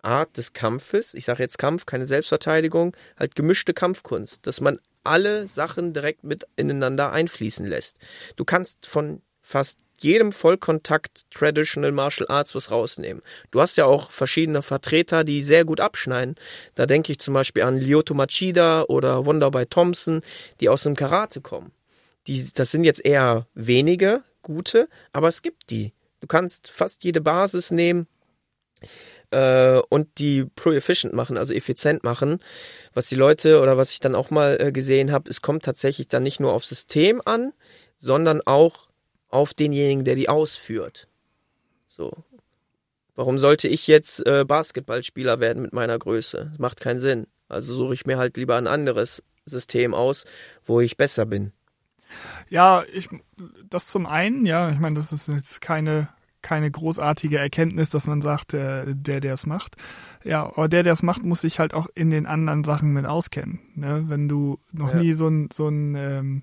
Art des Kampfes, ich sage jetzt Kampf, keine Selbstverteidigung, halt gemischte Kampfkunst, dass man alle Sachen direkt mit ineinander einfließen lässt. Du kannst von fast jedem Vollkontakt Traditional Martial Arts was rausnehmen. Du hast ja auch verschiedene Vertreter, die sehr gut abschneiden. Da denke ich zum Beispiel an Lyoto Machida oder Wonderboy Thompson, die aus dem Karate kommen. die, das sind jetzt eher wenige gute, aber es gibt die. Du kannst fast jede Basis nehmen äh, und die pro-efficient machen, also effizient machen. Was die Leute oder was ich dann auch mal äh, gesehen habe, es kommt tatsächlich dann nicht nur aufs System an, sondern auch auf denjenigen, der die ausführt. So. Warum sollte ich jetzt äh, Basketballspieler werden mit meiner Größe? Das macht keinen Sinn. Also suche ich mir halt lieber ein anderes System aus, wo ich besser bin. Ja, ich, das zum einen, ja, ich meine, das ist jetzt keine, keine großartige Erkenntnis, dass man sagt, der, der, der es macht. Ja, aber der, der es macht, muss sich halt auch in den anderen Sachen mit auskennen. Ne? Wenn du noch ja. nie so ein, so ein ähm,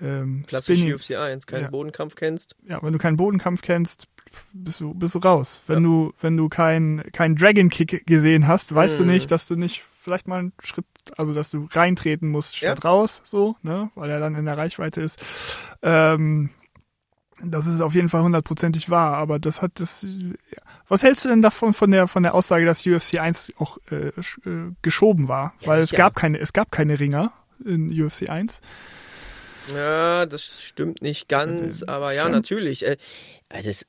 ähm, Klassisch UFC 1, keinen ja. Bodenkampf kennst. Ja, wenn du keinen Bodenkampf kennst, bist du, bist du raus. Wenn ja. du, wenn du keinen kein Dragon Kick gesehen hast, weißt mhm. du nicht, dass du nicht vielleicht mal einen Schritt, also dass du reintreten musst statt ja. raus, so, ne, weil er dann in der Reichweite ist. Ähm, das ist auf jeden Fall hundertprozentig wahr, aber das hat das. Was hältst du denn davon von der von der Aussage, dass UFC 1 auch äh, äh, geschoben war, ja, weil sicher. es gab keine es gab keine Ringer in UFC 1. Ja, das stimmt nicht ganz, aber ja, natürlich. Äh, das,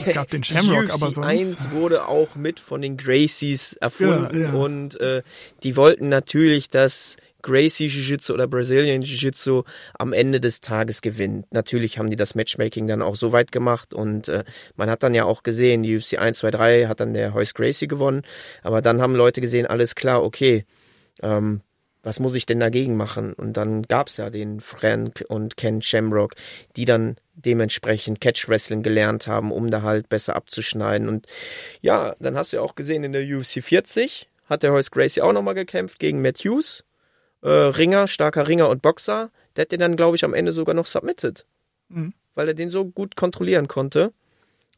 es gab den Shamrock, aber sonst. 1 wurde auch mit von den Gracies erfunden ja, ja. und äh, die wollten natürlich, dass Gracie Jiu-Jitsu oder Brazilian Jiu-Jitsu am Ende des Tages gewinnt. Natürlich haben die das Matchmaking dann auch so weit gemacht und äh, man hat dann ja auch gesehen, die UFC 1, 2, 3 hat dann der Heus Gracie gewonnen, aber dann haben Leute gesehen, alles klar, okay, ähm, was muss ich denn dagegen machen? Und dann gab's ja den Frank und Ken Shamrock, die dann dementsprechend Catch Wrestling gelernt haben, um da halt besser abzuschneiden. Und ja, dann hast du ja auch gesehen, in der UFC 40 hat der Horace Gracie auch nochmal gekämpft gegen Matt Hughes. Äh, Ringer, starker Ringer und Boxer. Der hat den dann, glaube ich, am Ende sogar noch submitted. Mhm. Weil er den so gut kontrollieren konnte.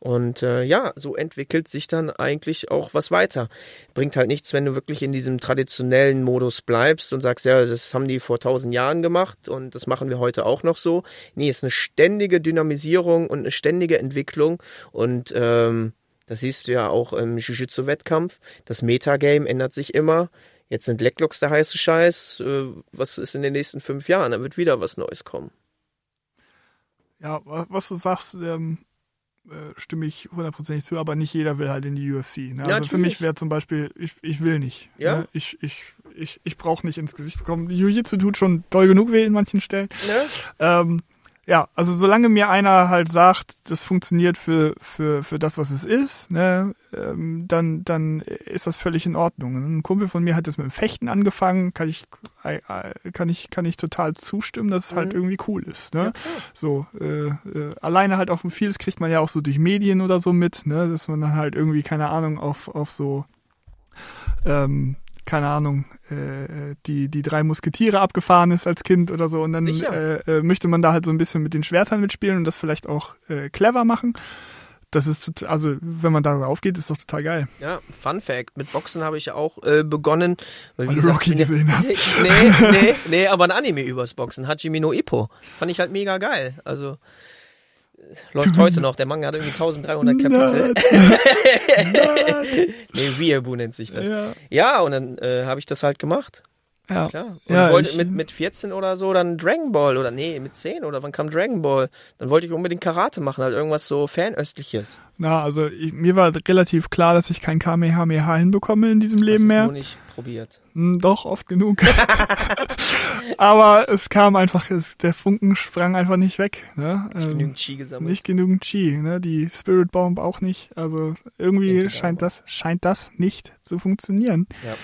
Und äh, ja, so entwickelt sich dann eigentlich auch was weiter. Bringt halt nichts, wenn du wirklich in diesem traditionellen Modus bleibst und sagst, ja, das haben die vor tausend Jahren gemacht und das machen wir heute auch noch so. Nee, es ist eine ständige Dynamisierung und eine ständige Entwicklung und ähm, das siehst du ja auch im Jiu-Jitsu-Wettkampf. Das Metagame ändert sich immer. Jetzt sind Lecklocks der heiße Scheiß. Äh, was ist in den nächsten fünf Jahren? Da wird wieder was Neues kommen. Ja, was du sagst, ähm, äh, stimme ich hundertprozentig zu, aber nicht jeder will halt in die UFC. Ne? Also natürlich. für mich wäre zum Beispiel, ich, ich will nicht. Ja. Ne? Ich, ich, ich, ich brauche nicht ins Gesicht kommen. Jiu-Jitsu tut schon doll genug weh in manchen Stellen. Ne? Ähm, ja, also solange mir einer halt sagt, das funktioniert für für für das, was es ist, ne, ähm, dann dann ist das völlig in Ordnung. Ein Kumpel von mir hat das mit dem Fechten angefangen, kann ich äh, kann ich kann ich total zustimmen, dass es halt mhm. irgendwie cool ist, ne? Ja, so äh, äh, alleine halt auch vieles kriegt man ja auch so durch Medien oder so mit, ne, dass man dann halt irgendwie keine Ahnung auf auf so ähm, keine Ahnung, äh, die, die drei Musketiere abgefahren ist als Kind oder so. Und dann äh, äh, möchte man da halt so ein bisschen mit den Schwertern mitspielen und das vielleicht auch äh, clever machen. Das ist, also wenn man darauf geht, ist doch total geil. Ja, Fun Fact, mit Boxen habe ich ja auch äh, begonnen. Weil, weil du gesagt, Rocky gesehen hast. Nee, nee, nee, aber ein Anime übers Boxen, Hajime no Ippo. Fand ich halt mega geil. Also läuft heute noch. Der Manga hat irgendwie 1300 Kapitel. nee, Weeaboo nennt sich das. Ja, ja und dann äh, habe ich das halt gemacht. Ja, klar. Und ja, ich wollte mit, mit 14 oder so dann Dragon Ball oder nee, mit 10 oder wann kam Dragon Ball? Dann wollte ich unbedingt Karate machen, halt irgendwas so Fernöstliches. Na, also ich, mir war relativ klar, dass ich kein Kamehameha hinbekomme in diesem Leben mehr. Ich nur nicht probiert. Hm, doch, oft genug. Aber es kam einfach, es, der Funken sprang einfach nicht weg. Ne? Nicht ähm, genügend Chi gesammelt. Nicht genügend Chi, ne? Die Spirit Bomb auch nicht. Also irgendwie scheint das, scheint das nicht zu funktionieren. Ja.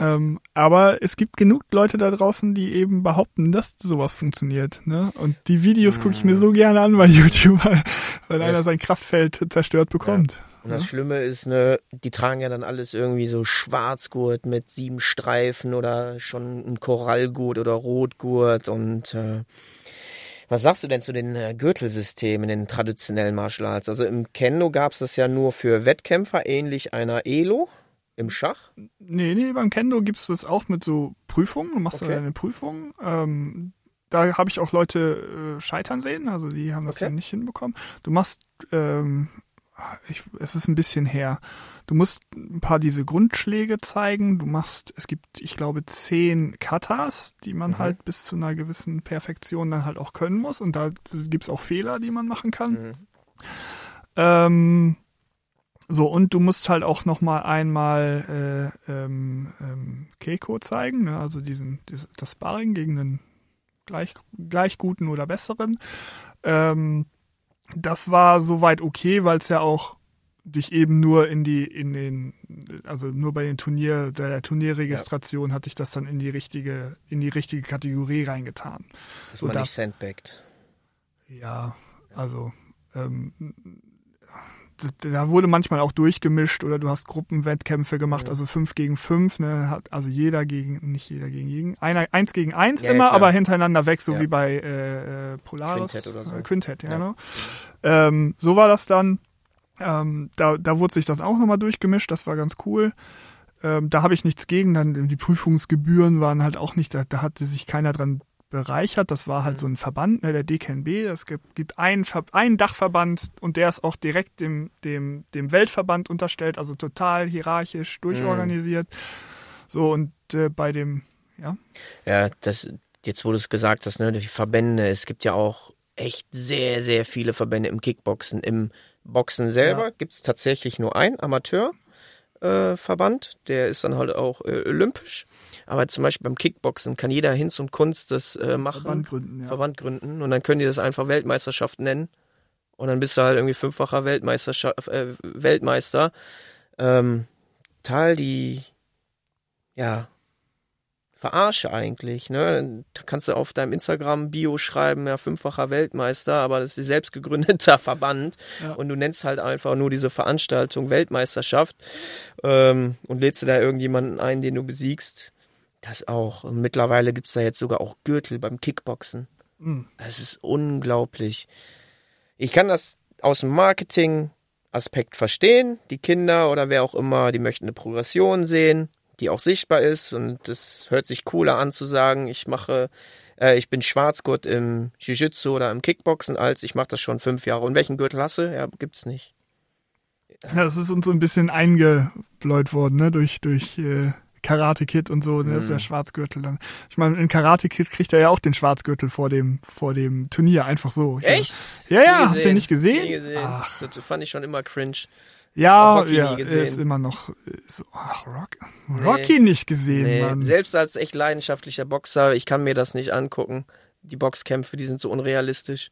Ähm, aber es gibt genug Leute da draußen, die eben behaupten, dass sowas funktioniert. Ne? Und die Videos gucke ich mir so gerne an bei YouTube, weil, weil einer sein Kraftfeld zerstört bekommt. Ja. Und das Schlimme ist, ne, die tragen ja dann alles irgendwie so Schwarzgurt mit sieben Streifen oder schon ein Korallgurt oder Rotgurt und äh, was sagst du denn zu den äh, Gürtelsystemen in den traditionellen Martial Arts? Also im Kendo gab es das ja nur für Wettkämpfer, ähnlich einer Elo. Im Schach? Nee, nee, beim Kendo gibt es das auch mit so Prüfungen. Du machst okay. da eine Prüfung. Ähm, da habe ich auch Leute äh, scheitern sehen, also die haben das okay. ja nicht hinbekommen. Du machst ähm, ich, es ist ein bisschen her. Du musst ein paar diese Grundschläge zeigen. Du machst, es gibt, ich glaube, zehn Katas, die man mhm. halt bis zu einer gewissen Perfektion dann halt auch können muss. Und da gibt's auch Fehler, die man machen kann. Mhm. Ähm, so, und du musst halt auch noch mal einmal äh, ähm, ähm, Keiko zeigen, ne? also diesen, diesen das Sparring gegen einen gleich, gleich guten oder besseren. Ähm, das war soweit okay, weil es ja auch dich eben nur in die, in den, also nur bei den Turnier, der Turnierregistration ja. hatte ich das dann in die richtige, in die richtige Kategorie reingetan. Das so war nicht sandbagged. Ja, also ähm, da wurde manchmal auch durchgemischt oder du hast Gruppenwettkämpfe gemacht, ja. also fünf gegen fünf, ne, also jeder gegen, nicht jeder gegen jeden, einer, eins gegen eins ja, immer, aber hintereinander weg, so wie bei äh, äh Polaris. Quintett oder so. Äh, Quintett, ja, genau. Ähm, so war das dann. Ähm, da, da wurde sich das auch nochmal durchgemischt, das war ganz cool. Ähm, da habe ich nichts gegen, dann die Prüfungsgebühren waren halt auch nicht, da, da hatte sich keiner dran bereichert. Das war halt mhm. so ein Verband, ne, der DKNB. Es gibt, gibt einen, einen Dachverband und der ist auch direkt dem, dem, dem Weltverband unterstellt, also total hierarchisch durchorganisiert. Mhm. So, und äh, bei dem, ja. Ja, das, jetzt du es gesagt hast, ne, die Verbände, es gibt ja auch echt sehr, sehr viele Verbände im Kickboxen. Im Boxen selber ja. gibt es tatsächlich nur einen Amateur äh, Verband, der ist dann halt auch äh, olympisch. Aber zum Beispiel beim Kickboxen kann jeder Hinz und Kunst das äh, machen. Verband gründen, ja. Verband gründen. Und dann können die das einfach Weltmeisterschaft nennen. Und dann bist du halt irgendwie fünffacher Weltmeisterschaft, äh, Weltmeister. Ähm, Teil die, ja, Verarsche eigentlich. Ne? Da kannst du auf deinem Instagram-Bio schreiben, ja, fünffacher Weltmeister, aber das ist ein selbst gegründeter Verband. Ja. Und du nennst halt einfach nur diese Veranstaltung Weltmeisterschaft ähm, und lädst du da irgendjemanden ein, den du besiegst. Das auch. Und mittlerweile gibt's da jetzt sogar auch Gürtel beim Kickboxen. Mhm. Das ist unglaublich. Ich kann das aus dem Marketing Aspekt verstehen. Die Kinder oder wer auch immer, die möchten eine Progression sehen die auch sichtbar ist und es hört sich cooler an zu sagen, ich mache, äh, ich bin Schwarzgurt im Jiu-Jitsu oder im Kickboxen, als ich mache das schon fünf Jahre. Und welchen Gürtel hast du? Ja, gibt's nicht. Ja, das ist uns so ein bisschen eingebläut worden, ne, durch, durch äh, Karate Kid und so, ne, das ist der mhm. Schwarzgürtel dann. Ich meine, in Karate Kid kriegt er ja auch den Schwarzgürtel vor dem, vor dem Turnier, einfach so. Echt? Ja, ja, hast du den nicht gesehen? Nie gesehen. Ach. Das fand ich schon immer cringe. Ja, Rocky ja, er ist immer noch so, ach, Rock, Rocky nee, nicht gesehen, nee. Mann. Selbst als echt leidenschaftlicher Boxer, ich kann mir das nicht angucken. Die Boxkämpfe, die sind so unrealistisch.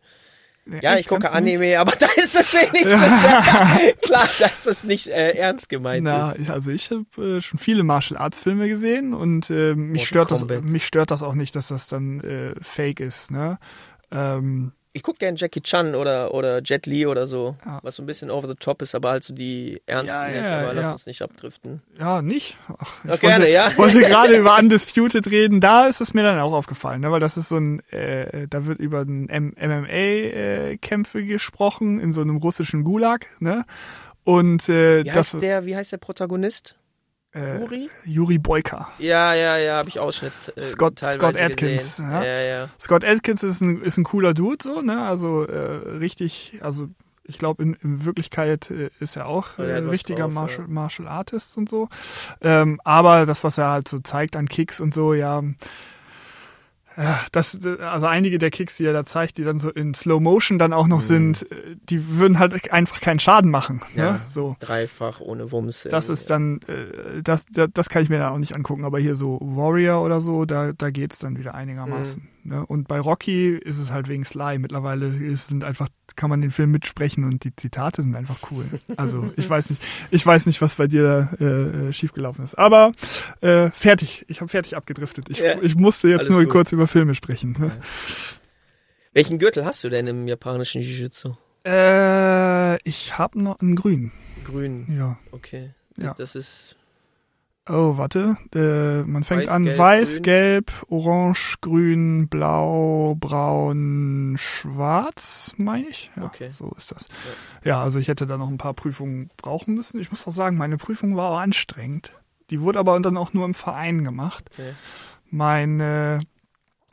Ja, ja ich gucke Anime, nicht? aber da ist es wenigstens klar, dass das nicht äh, ernst gemeint Na, ist. Ich, also ich habe äh, schon viele Martial Arts Filme gesehen und äh, mich stört das mich stört das auch nicht, dass das dann äh, Fake ist. Ne? Ähm, ich gucke gern Jackie Chan oder, oder Jet Li oder so, ja. was so ein bisschen over the top ist, aber halt so die ernsten ja, ja, aber lass uns nicht abdriften. Ja, nicht? Ach, ich Ach, gerne, ja. Wollte gerade über Undisputed reden, da ist es mir dann auch aufgefallen, ne, weil das ist so ein, äh, da wird über MMA-Kämpfe äh, gesprochen in so einem russischen Gulag, ne? Und äh, wie heißt das, der, wie heißt der Protagonist? Äh, Juri? Juri Boyka. Ja, ja, ja, habe ich Ausschnitt. Äh, Scott, Scott Atkins. Ja? Ja, ja. Scott Atkins ist ein, ist ein cooler Dude, so, ne? Also äh, richtig, also ich glaube, in, in Wirklichkeit äh, ist er auch äh, richtiger drauf, Martial, ja. Martial Artist und so. Ähm, aber das, was er halt so zeigt an Kicks und so, ja, das, also einige der Kicks, die er da zeigt, die dann so in Slow Motion dann auch noch mhm. sind, äh, die würden halt einfach keinen Schaden machen. Ne? Ja, ne? so. Dreifach ohne Wumms. Das ist dann, äh, das, das kann ich mir da auch nicht angucken, aber hier so Warrior oder so, da, da geht's dann wieder einigermaßen. Mhm. Ne? Und bei Rocky ist es halt wegen Sly. Mittlerweile ist, sind einfach, kann man den Film mitsprechen und die Zitate sind einfach cool. Also ich weiß nicht, ich weiß nicht, was bei dir äh, äh schiefgelaufen ist. Aber äh, fertig. Ich habe fertig abgedriftet. Ich, ja, ich musste jetzt nur gut. kurz über Filme sprechen. Ne? Welchen Gürtel hast du denn im japanischen Jiu-Jitsu? Äh, ich habe noch einen grünen. Grün? Ja. Okay. Ja. Das ist Oh, warte. Äh, man fängt weiß, an gelb, weiß, grün. gelb, orange, grün, blau, braun, schwarz, meine ich. Ja, okay. so ist das. Ja. ja. also ich hätte da noch ein paar Prüfungen brauchen müssen. Ich muss auch sagen, meine Prüfung war auch anstrengend. Die wurde aber dann auch nur im Verein gemacht. Okay. Mein äh,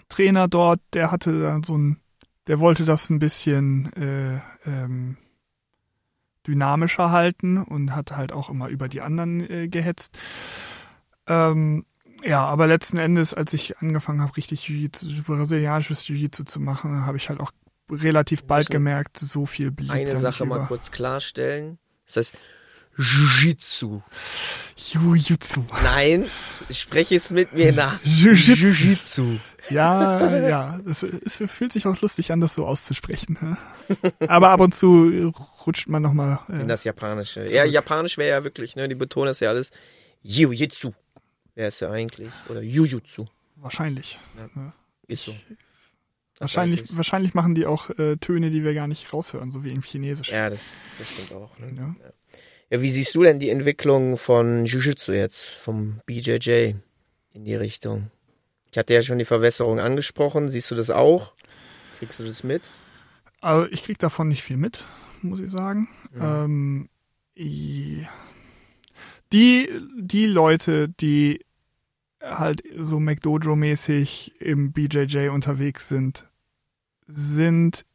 Trainer dort, der hatte dann so ein, der wollte das ein bisschen äh, ähm, dynamischer halten und hat halt auch immer über die anderen äh, gehetzt. Ähm, ja, aber letzten Endes, als ich angefangen habe, richtig Jiu-Jitsu, brasilianisches Jiu-Jitsu zu machen, habe ich halt auch relativ bald gemerkt, so viel blieb Eine Sache mal kurz klarstellen. Das heißt Jiu-Jitsu. Jiu-Jitsu. Nein, spreche es mit mir nach. Jiu-Jitsu. Ja, ja, es, es fühlt sich auch lustig an, das so auszusprechen. ne? Aber ab und zu rutscht man nochmal. In Äh, das Japanische. zurück. Ja, Japanisch wäre ja wirklich, ne? Die betonen das ja alles. Jiu-Jitsu. Wäre es ja eigentlich. Oder Jiu-Jitsu. wahrscheinlich. Ist so. Das Wahrscheinlich, wahrscheinlich machen die auch äh, Töne, die wir gar nicht raushören, so wie im Chinesischen. Ja, das, das stimmt auch. Ne? Ja. Ja, wie siehst du denn die Entwicklung von Jiu-Jitsu jetzt, vom BJJ in die Richtung? Ich hatte ja schon die Verwässerung angesprochen. Siehst du das auch? Kriegst du das mit? Also ich krieg davon nicht viel mit, muss ich sagen. Ja. Ähm, i- die, die Leute, die halt so McDojo-mäßig im BJJ unterwegs sind, sind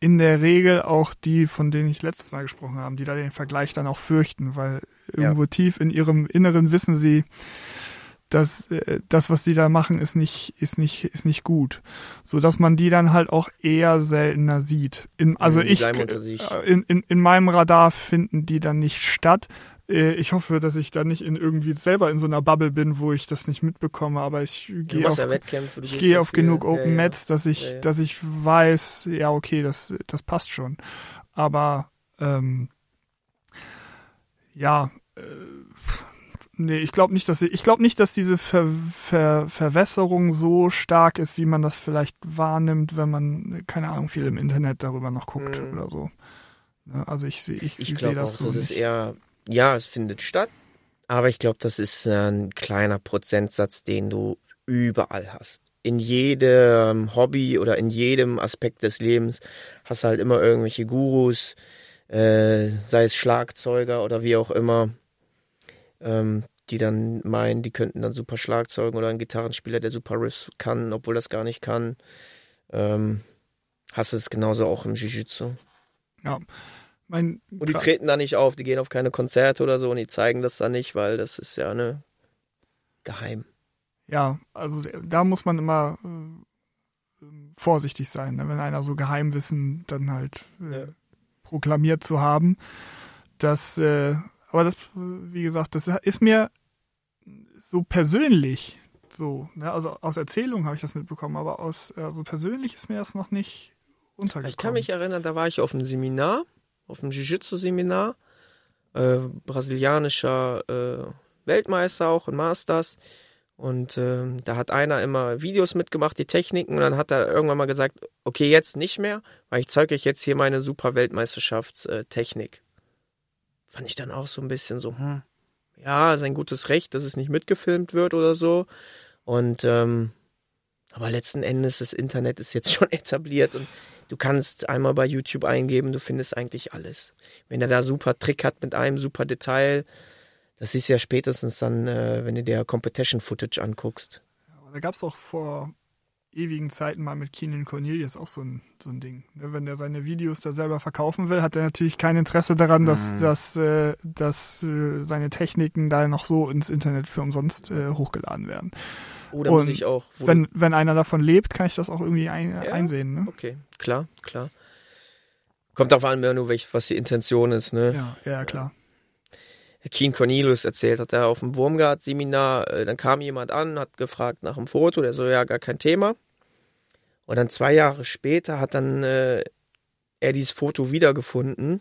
in der Regel auch die, von denen ich letztes Mal gesprochen habe, die da den Vergleich dann auch fürchten, weil irgendwo tief in ihrem Inneren wissen sie, dass äh, das, was sie da machen, ist nicht, ist nicht, ist nicht gut, so dass man die dann halt auch eher seltener sieht. In, also die ich äh, in, in, in meinem Radar finden die dann nicht statt. Äh, Ich hoffe, dass ich da nicht in irgendwie selber in so einer Bubble bin, wo ich das nicht mitbekomme, aber ich gehe auf, ja ich gehe auf genug Open ja. Mats, dass ich, ja. dass ich weiß, ja okay, das, das passt schon. Aber ähm, ja, äh, nee, ich glaube nicht, dass sie, ich glaube nicht, dass diese Ver, Ver, Verwässerung so stark ist, wie man das vielleicht wahrnimmt, wenn man keine Ahnung viel im Internet darüber noch guckt Mhm. oder so. Ne, Also ich sehe, ich, Ich ich sehe das auch, so das nicht. ist eher, ja, es findet statt, aber ich glaube, das ist äh, ein kleiner Prozentsatz, den du überall hast. In jedem Hobby oder in jedem Aspekt des Lebens hast du halt immer irgendwelche Gurus, äh, sei es Schlagzeuger oder wie auch immer, ähm, die dann meinen, die könnten dann super Schlagzeugen oder ein Gitarrenspieler, der super Riffs kann, obwohl das gar nicht kann. Ähm, hast du es genauso auch im Jiu-Jitsu. mein, Und die treten da nicht auf, die gehen auf keine Konzerte oder so und die zeigen das da nicht, weil das ist ja ne geheim. Ja, also da muss man immer äh, vorsichtig sein, ne? wenn einer so Geheimwissen dann halt äh, Ja. proklamiert zu haben. Das, äh, aber das, äh, wie gesagt, das ist mir so persönlich so, ne? also aus Erzählungen habe ich das mitbekommen, aber aus also persönlich ist mir das noch nicht untergekommen. Ich kann mich erinnern, da war ich auf einem Seminar, auf einem Jiu-Jitsu-Seminar, äh, brasilianischer äh, Weltmeister auch in Masters. Und ähm, da hat einer immer Videos mitgemacht, die Techniken, und dann hat er irgendwann mal gesagt, okay, jetzt nicht mehr, weil ich zeige euch jetzt hier meine super Weltmeisterschaftstechnik. Fand ich dann auch so ein bisschen so, hm, ja, ist ein gutes Recht, dass es nicht mitgefilmt wird oder so. Und ähm, aber letzten Endes, das Internet ist jetzt schon etabliert und du kannst einmal bei YouTube eingeben, du findest eigentlich alles. Wenn er da super Trick hat mit einem super Detail, das ist ja spätestens dann, äh, wenn du dir Competition Footage anguckst. Da gab es doch vor ewigen Zeiten mal mit Keenan Cornelius auch so ein, so ein Ding. Ne, Wenn der seine Videos da selber verkaufen will, hat er natürlich kein Interesse daran, dass, Mhm. dass, äh, dass äh, seine Techniken da noch so ins Internet für umsonst äh, hochgeladen werden. Oder muss Und ich auch. Wenn, wenn einer davon lebt, kann ich das auch irgendwie ein, Ja. einsehen. Ne? okay, klar, klar. Kommt auf an, nur welch, was die Intention ist, ne? Ja, ja, klar. Keen Cornelius erzählt, hat er auf dem Wurmgard-Seminar, äh, dann kam jemand an, hat gefragt nach einem Foto, der so, ja, gar kein Thema. Und dann zwei Jahre später hat dann äh, er dieses Foto wiedergefunden,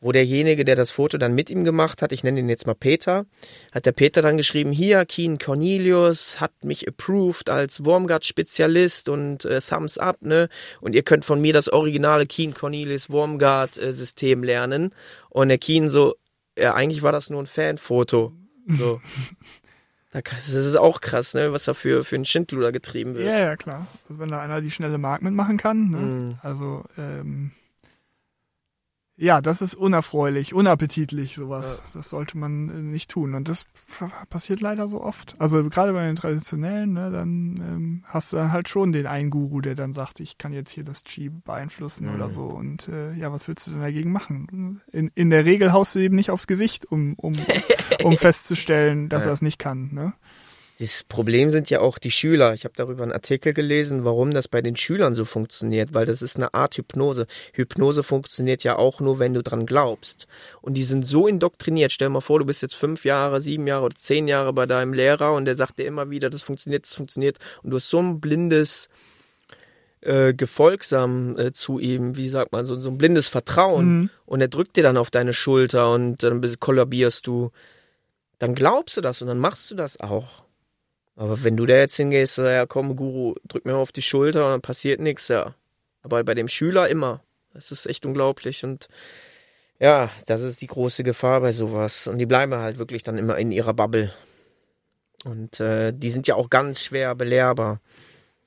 wo derjenige, der das Foto dann mit ihm gemacht hat, ich nenne ihn jetzt mal Peter, hat der Peter dann geschrieben, hier, Keen Cornelius hat mich approved als Wormguard-Spezialist und äh, Thumbs up, ne? Und ihr könnt von mir das originale Keen Cornelius Wormguard-System lernen. Und der Keen so, ja, eigentlich war das nur ein Fanfoto. So. Da- Das ist auch krass, ne? Was da für, für ein Schindluder getrieben wird. Ja, ja, klar. Also wenn da einer die schnelle Mark mitmachen kann. Ne? Mhm. Also, ähm, ja, das ist unerfreulich, unappetitlich, sowas. Ja. Das sollte man äh, nicht tun. Und das passiert leider so oft. Also gerade bei den traditionellen, ne, dann ähm, hast du dann halt schon den einen Guru, der dann sagt, ich kann jetzt hier das Chi beeinflussen mhm. oder so. Und äh, ja, was willst du denn dagegen machen? In, in der Regel haust du eben nicht aufs Gesicht, um, um, um festzustellen, dass ja. er es nicht kann. Ne? Das Problem sind ja auch die Schüler. Ich habe darüber einen Artikel gelesen, warum das bei den Schülern so funktioniert, weil das ist eine Art Hypnose. Hypnose funktioniert ja auch nur, wenn du dran glaubst. Und die sind so indoktriniert. Stell dir mal vor, du bist jetzt fünf Jahre, sieben Jahre oder zehn Jahre bei deinem Lehrer und der sagt dir immer wieder, das funktioniert, das funktioniert. Und du hast so ein blindes äh, Gefolgsam äh, zu ihm, wie sagt man, so, so ein blindes Vertrauen. Mhm. Und er drückt dir dann auf deine Schulter und dann kollabierst du. Dann glaubst du das und dann machst du das auch. Aber wenn du da jetzt hingehst, ja komm, Guru, drück mir mal auf die Schulter und dann passiert nichts, ja. Aber bei dem Schüler immer. Das ist echt unglaublich und ja, das ist die große Gefahr bei sowas. Und die bleiben halt wirklich dann immer in ihrer Bubble. Und äh, die sind ja auch ganz schwer belehrbar.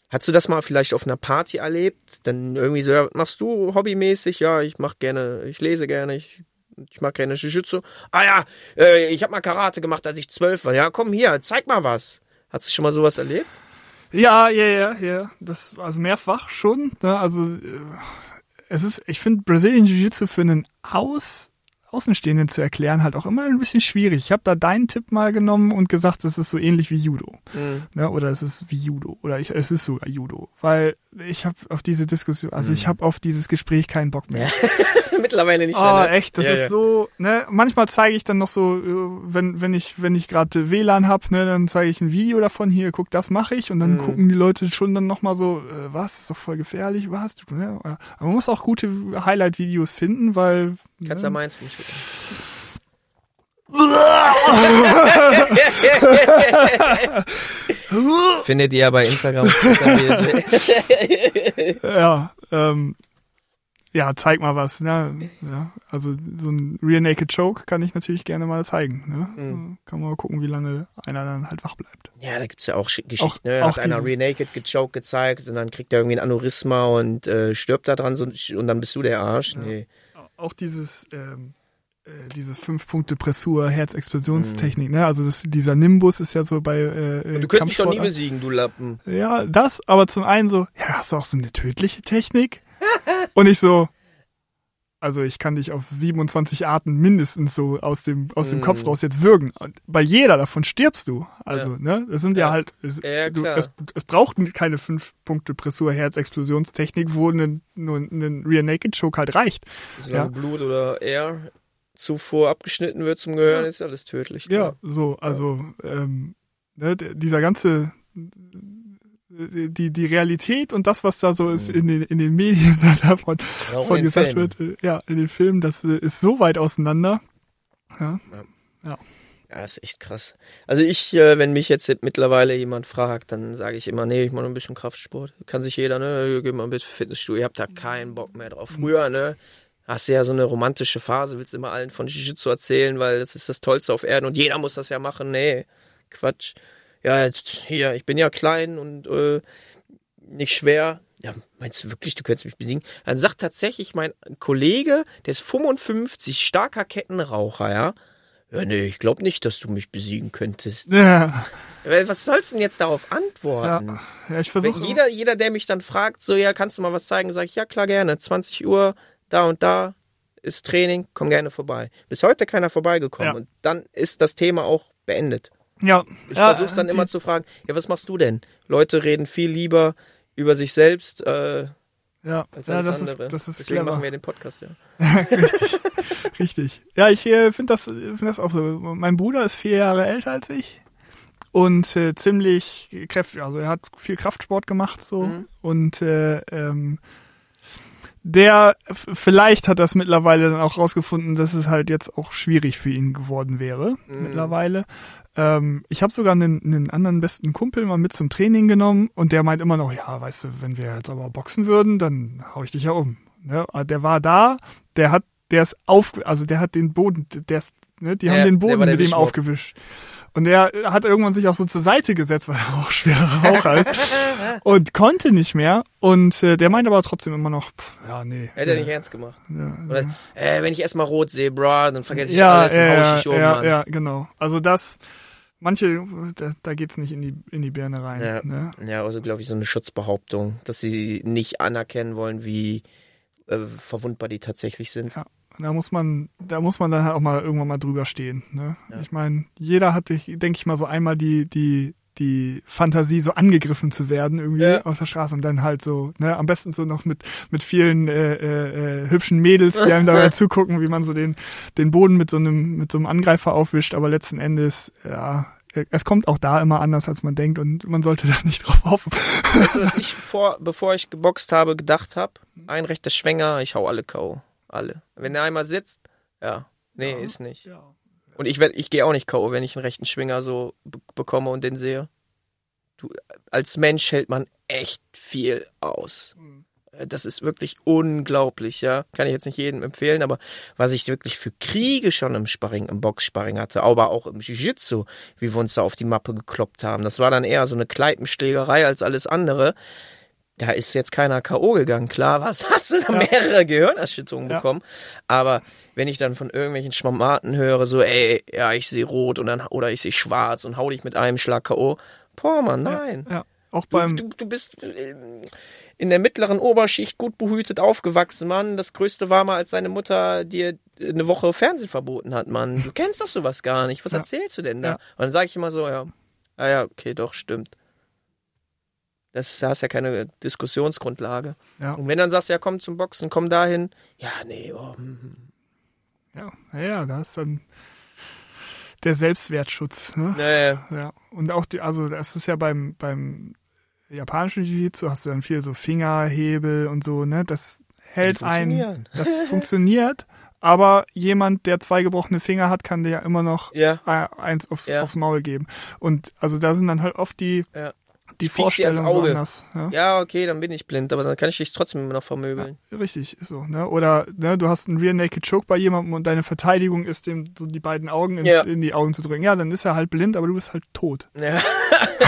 Hast du das mal vielleicht auf einer Party erlebt? Dann irgendwie so, ja, machst du hobbymäßig? Ja, ich mach gerne, ich lese gerne, ich, ich mag gerne Jiu-Jitsu. Ah ja, äh, ich habe mal Karate gemacht, als ich zwölf war. Ja, komm hier, zeig mal was. Hast du schon mal sowas erlebt? Ja, ja, ja, ja. Das, also mehrfach schon. Ne? Also äh, es ist, ich finde Brazilian Jiu-Jitsu für einen Aus, Außenstehenden zu erklären halt auch immer ein bisschen schwierig. Ich habe da deinen Tipp mal genommen und gesagt, es ist so ähnlich wie Judo. Mhm. Ne? Oder es ist wie Judo. Oder ich, es ist sogar Judo. Weil ich habe auf diese Diskussion, also mhm. ich habe auf dieses Gespräch keinen Bock mehr. Ja. Mittlerweile nicht mehr. Oh, ne? echt, das ja, ist ja. so, ne, manchmal zeige ich dann noch so, äh, wenn, wenn ich, wenn ich gerade WLAN hab, ne, dann zeige ich ein Video davon, hier, guck, das mache ich und dann mhm. gucken die Leute schon dann nochmal so, äh, was, das ist doch voll gefährlich, was, du, ne? Aber man muss auch gute Highlight-Videos finden, weil. Kannst ne? ja meins rumschicken. Findet ihr bei Instagram. ja, ähm, ja, zeig mal was. Ne? Ja, also so ein Rear Naked Choke kann ich natürlich gerne mal zeigen. Ne? Mhm. Kann man mal gucken, wie lange einer dann halt wach bleibt. Ja, da gibt's ja auch Geschichten. Auch, ne? Hat auch einer Rear Naked gechoked gezeigt und dann kriegt er irgendwie ein Aneurysma und äh, stirbt da dran so, und dann bist du der Arsch. Ja. Nee. Auch dieses ähm, äh, diese fünf Punkte Pressur, Herzexplosionstechnik, mhm. ne? Also das, dieser Nimbus ist ja so bei äh, Du könntest mich doch nie besiegen, du Lappen. Ja, das, aber zum einen so, ja, hast du auch so eine tödliche Technik? Und ich so, also ich kann dich auf 27 Arten mindestens so aus dem aus dem mm. Kopf raus jetzt würgen. Und bei jeder davon stirbst du. Also, ja. ne? Es sind ja, ja halt es, ja, du, es, es, braucht keine fünf Punkte Pressur Herzexplosionstechnik, wo ein, nur ein Rear Naked Choke halt reicht. Solange ja. Blut oder Air zuvor abgeschnitten wird zum Gehören, ist alles tödlich. Klar. Ja, so, also ähm, ne, dieser ganze die, die Realität und das, was da so ist mhm. in den, in den Medien davon von gesagt wird, äh, ja, in den Filmen, das äh, ist so weit auseinander. Ja. ja. ja. Ja, ist echt krass. Also ich, äh, wenn mich jetzt mittlerweile jemand fragt, dann sage ich immer, nee, ich mache ein bisschen Kraftsport. Kann sich jeder, ne, geh mal ein bisschen Fitnessstudio, ihr habt da keinen Bock mehr drauf. Früher, ne, hast du ja so eine romantische Phase, willst immer allen von Jiu-Jitsu erzählen, weil das ist das Tollste auf Erden und jeder muss das ja machen. Nee, Quatsch ja, hier, ich bin ja klein und äh, nicht schwer. Ja, meinst du wirklich, du könntest mich besiegen? Dann sagt tatsächlich mein Kollege, der ist 55, starker Kettenraucher, ja. Ja, nee, ich glaube nicht, dass du mich besiegen könntest. Ja. Was sollst du denn jetzt darauf antworten? Ja, ja ich versuche. Jeder, jeder, der mich dann fragt, so, ja, kannst du mal was zeigen, sage ich, ja, klar, gerne. 20 Uhr, da und da ist Training, komm gerne vorbei. Bis heute keiner vorbeigekommen. Ja. Und dann ist das Thema auch beendet. Ja. Ich ja, versuche dann immer zu fragen, ja, was machst du denn? Leute reden viel lieber über sich selbst äh, ja. als ja, das andere. Ist, das ist Deswegen clever. machen wir den Podcast, ja. Richtig. Richtig. Ja, ich äh, finde das, find das auch so. Mein Bruder ist vier Jahre älter als ich und äh, ziemlich kräftig. Also er hat viel Kraftsport gemacht so mhm. und äh, ähm, der vielleicht hat das mittlerweile dann auch rausgefunden, dass es halt jetzt auch schwierig für ihn geworden wäre mhm. mittlerweile. Ähm, ich habe sogar einen, einen anderen besten Kumpel mal mit zum Training genommen und der meint immer noch, ja, weißt du, wenn wir jetzt aber boxen würden, dann hau ich dich ja um. Ne? Der war da, der hat, der ist auf, also der hat den Boden, der ist, ne, die ja, haben den Boden mit ihm aufgewischt. Und der hat irgendwann sich auch so zur Seite gesetzt, weil er auch schwerer Raucher ist. und konnte nicht mehr. Und äh, der meint aber trotzdem immer noch, pff, ja, nee. Hätte er nicht ernst gemacht. Ja, Oder, äh, wenn ich erstmal rot sehe, bro, dann vergesse ich ja, alles und ja, ich um, ja, Mann. ja, genau. Also das, manche, da, da geht's nicht in die, in die Birne rein. Ja. Ne? Ja, also glaube ich so eine Schutzbehauptung, dass sie nicht anerkennen wollen, wie äh, verwundbar die tatsächlich sind. Ja. Da muss man, da muss man dann halt auch mal irgendwann mal drüber stehen. Ne? Ja. Ich meine, jeder hatte, denke ich mal, so einmal die, die, die Fantasie, so angegriffen zu werden irgendwie Ja. auf der Straße und dann halt so, ne, am besten so noch mit mit vielen äh, äh, äh, hübschen Mädels, die einem dabei zugucken, wie man so den den Boden mit so einem mit so einem Angreifer aufwischt, aber letzten Endes, ja, es kommt auch da immer anders, als man denkt und man sollte da nicht drauf hoffen. Weißt du, was ich vor, bevor ich geboxt habe, gedacht habe? Ein rechter Schwenger, ich hau alle K.O. Alle. Wenn der einmal sitzt, ja. Nee, ist nicht. Ja. Und ich werd, ich gehe auch nicht K.O., wenn ich einen rechten Schwinger so be bekomme und den sehe. Du, als Mensch hält man echt viel aus. Äh, Das ist wirklich unglaublich, ja. Kann ich jetzt nicht jedem empfehlen, aber was ich wirklich für Kriege schon im Sparring, im Boxsparring hatte, aber auch im Jiu-Jitsu, wie wir uns da auf die Mappe gekloppt haben. Das war dann eher so eine Kleipenschlägerei als alles andere. Da ist jetzt keiner K.O. gegangen, klar, was hast du da mehrere Gehirnerschütterungen Ja. bekommen? Aber wenn ich dann von irgendwelchen Schmamaten höre, so, ey, ja, ich sehe rot und dann, oder ich sehe schwarz und hau dich mit einem Schlag K.O., boah, Mann, nein. Ja, auch Du, beim du, du bist ähm, in der mittleren Oberschicht gut behütet aufgewachsen, Mann. Das Größte war mal, als deine Mutter dir eine Woche Fernsehen verboten hat, Mann. Du kennst doch sowas gar nicht. Was Ja. erzählst du denn da? Ja. Und dann sage ich immer so, ja, ah ja, okay, doch, stimmt. Das ist, da hast ja keine Diskussionsgrundlage. ja, Und wenn dann sagst, ja, komm zum Boxen, komm dahin. Ja, nee, oh, hm, hm. ja, ja, ja, da ist dann der Selbstwertschutz. Ne? Nee, Ja, und auch die, also das ist ja beim, beim japanischen Jiu-Jitsu hast du dann viel so Fingerhebel und so, ne? Das hält ein, das funktioniert, aber jemand, der zwei gebrochene Finger hat, kann dir ja immer noch ja, eins aufs, Ja. aufs Maul geben. Und also da sind dann halt oft die, Ja. Die Vorstellungen so anders. Ja? ja, okay, dann bin ich blind, aber dann kann ich dich trotzdem immer noch vermöbeln. Richtig, ist so, ne? Oder ne, du hast einen Rear Naked Choke bei jemandem und deine Verteidigung ist dem so die beiden Augen ins, Ja. in die Augen zu drücken. Ja, dann ist er halt blind, aber du bist halt tot. Ja.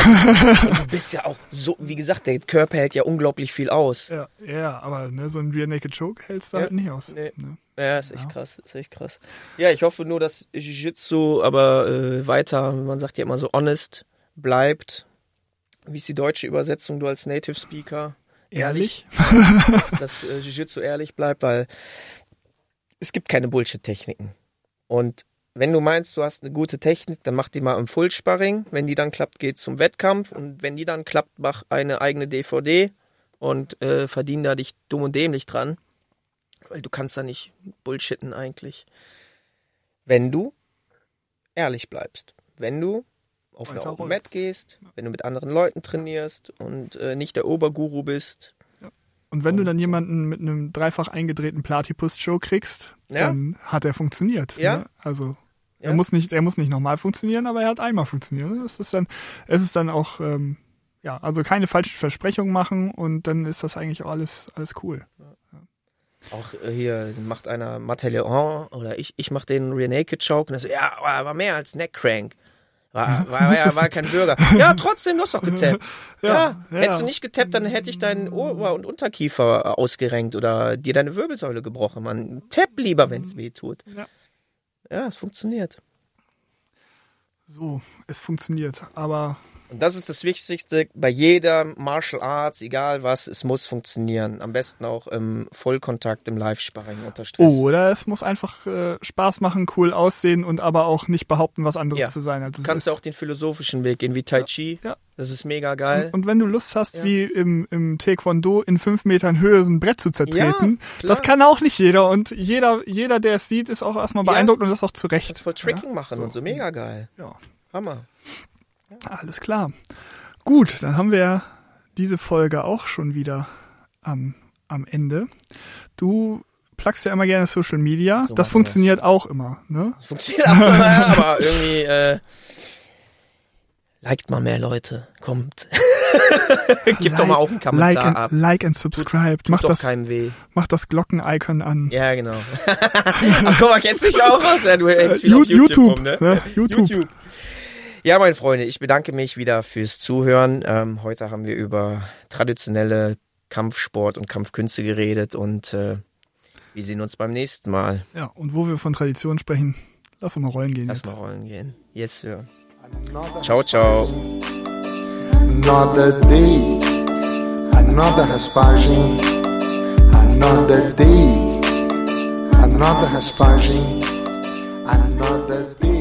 Du bist ja auch so, wie gesagt, der Körper hält ja unglaublich viel aus. Ja, ja, aber ne, so ein Rear Naked Choke hältst du Ja. halt nicht aus. Nee. Ne? Ja, ist echt Ja. krass, ist echt krass. Ja, ich hoffe nur, dass Jiu-Jitsu aber äh, weiter, man sagt ja immer so honest, bleibt. Wie ist die deutsche Übersetzung, du als Native Speaker? Ehrlich? dass, dass äh, Jiu-Jitsu ehrlich bleibt, weil es gibt keine Bullshit-Techniken. Und wenn du meinst, du hast eine gute Technik, dann mach die mal im Fullsparring. Wenn die dann klappt, geht zum Wettkampf. Und wenn die dann klappt, mach eine eigene DVD und äh, verdien da dich dumm und dämlich dran. Weil du kannst da nicht bullshitten eigentlich. Wenn du ehrlich bleibst. Wenn du auf eine Weiter Open. Mat gehst, wenn du mit anderen Leuten trainierst und äh, nicht der Oberguru bist, Und wenn du dann jemanden mit einem dreifach eingedrehten Platypus-Show kriegst, Ja. dann hat er funktioniert. Ja. Ne? Also er muss nicht, er muss nicht nochmal funktionieren, aber er hat einmal funktioniert. Das ist dann, es ist dann auch, ähm, ja, also keine falschen Versprechungen machen und dann ist das eigentlich auch alles, alles cool. Auch äh, hier macht einer Mateleon oder ich, ich mach den Rear Naked Choke und er so, ja, aber war mehr als Neckcrank. War, war, war, ja, war kein Bürger. Ja, trotzdem, du hast doch getappt. Ja, Ja, hättest du nicht getappt, dann hätte ich deinen Ober- und Unterkiefer ausgerenkt oder dir deine Wirbelsäule gebrochen, Mann. Tapp lieber, wenn's weh tut. Ja. Ja, es funktioniert. So, es funktioniert. Aber Und das ist das Wichtigste bei jeder Martial Arts, egal was, es muss funktionieren. Am besten auch im Vollkontakt, im Live-Sparring unter Stress. oder es muss einfach äh, Spaß machen, cool aussehen und aber auch nicht behaupten, was anderes Ja. zu sein. Also Du kannst ist, auch den philosophischen Weg gehen, wie Tai Chi. Ja. Das ist mega geil. Und wenn du Lust hast, Ja. wie im, im Taekwondo in fünf Metern Höhe so ein Brett zu zertreten, klar. das kann auch nicht jeder. Und jeder, jeder, der es sieht, ist auch erstmal Ja. beeindruckt und das auch zu Recht. Voll Tricking Ja, machen und so mega geil. Ja, Hammer. Alles klar. Gut, dann haben wir diese Folge auch schon wieder am, am Ende. Du plugst ja immer gerne Social Media. So das funktioniert auch immer, ne? Das funktioniert auch, ja, aber irgendwie, äh, liked mal mehr Leute. Kommt. Gib doch mal auch einen Kommentar like and, ab. Like and subscribe. Tut mach, doch das, mach das Glocken-Icon an. Ja, genau. Ach, guck mal, kennst dich auch aus? Ja, du hältst viel Äh, auf YouTube, YouTube, rum, ne? ne? YouTube. YouTube. Ja, meine Freunde, ich bedanke mich wieder fürs Zuhören. Ähm, heute haben wir über traditionelle Kampfsport und Kampfkünste geredet und äh, wir sehen uns beim nächsten Mal. Ja, und wo wir von Tradition sprechen, lass uns mal rollen gehen. Lass jetzt. mal rollen gehen. Yes, Sir. Ciao, ciao. Another day, another Hespagin, another day, another Hespagin, another day.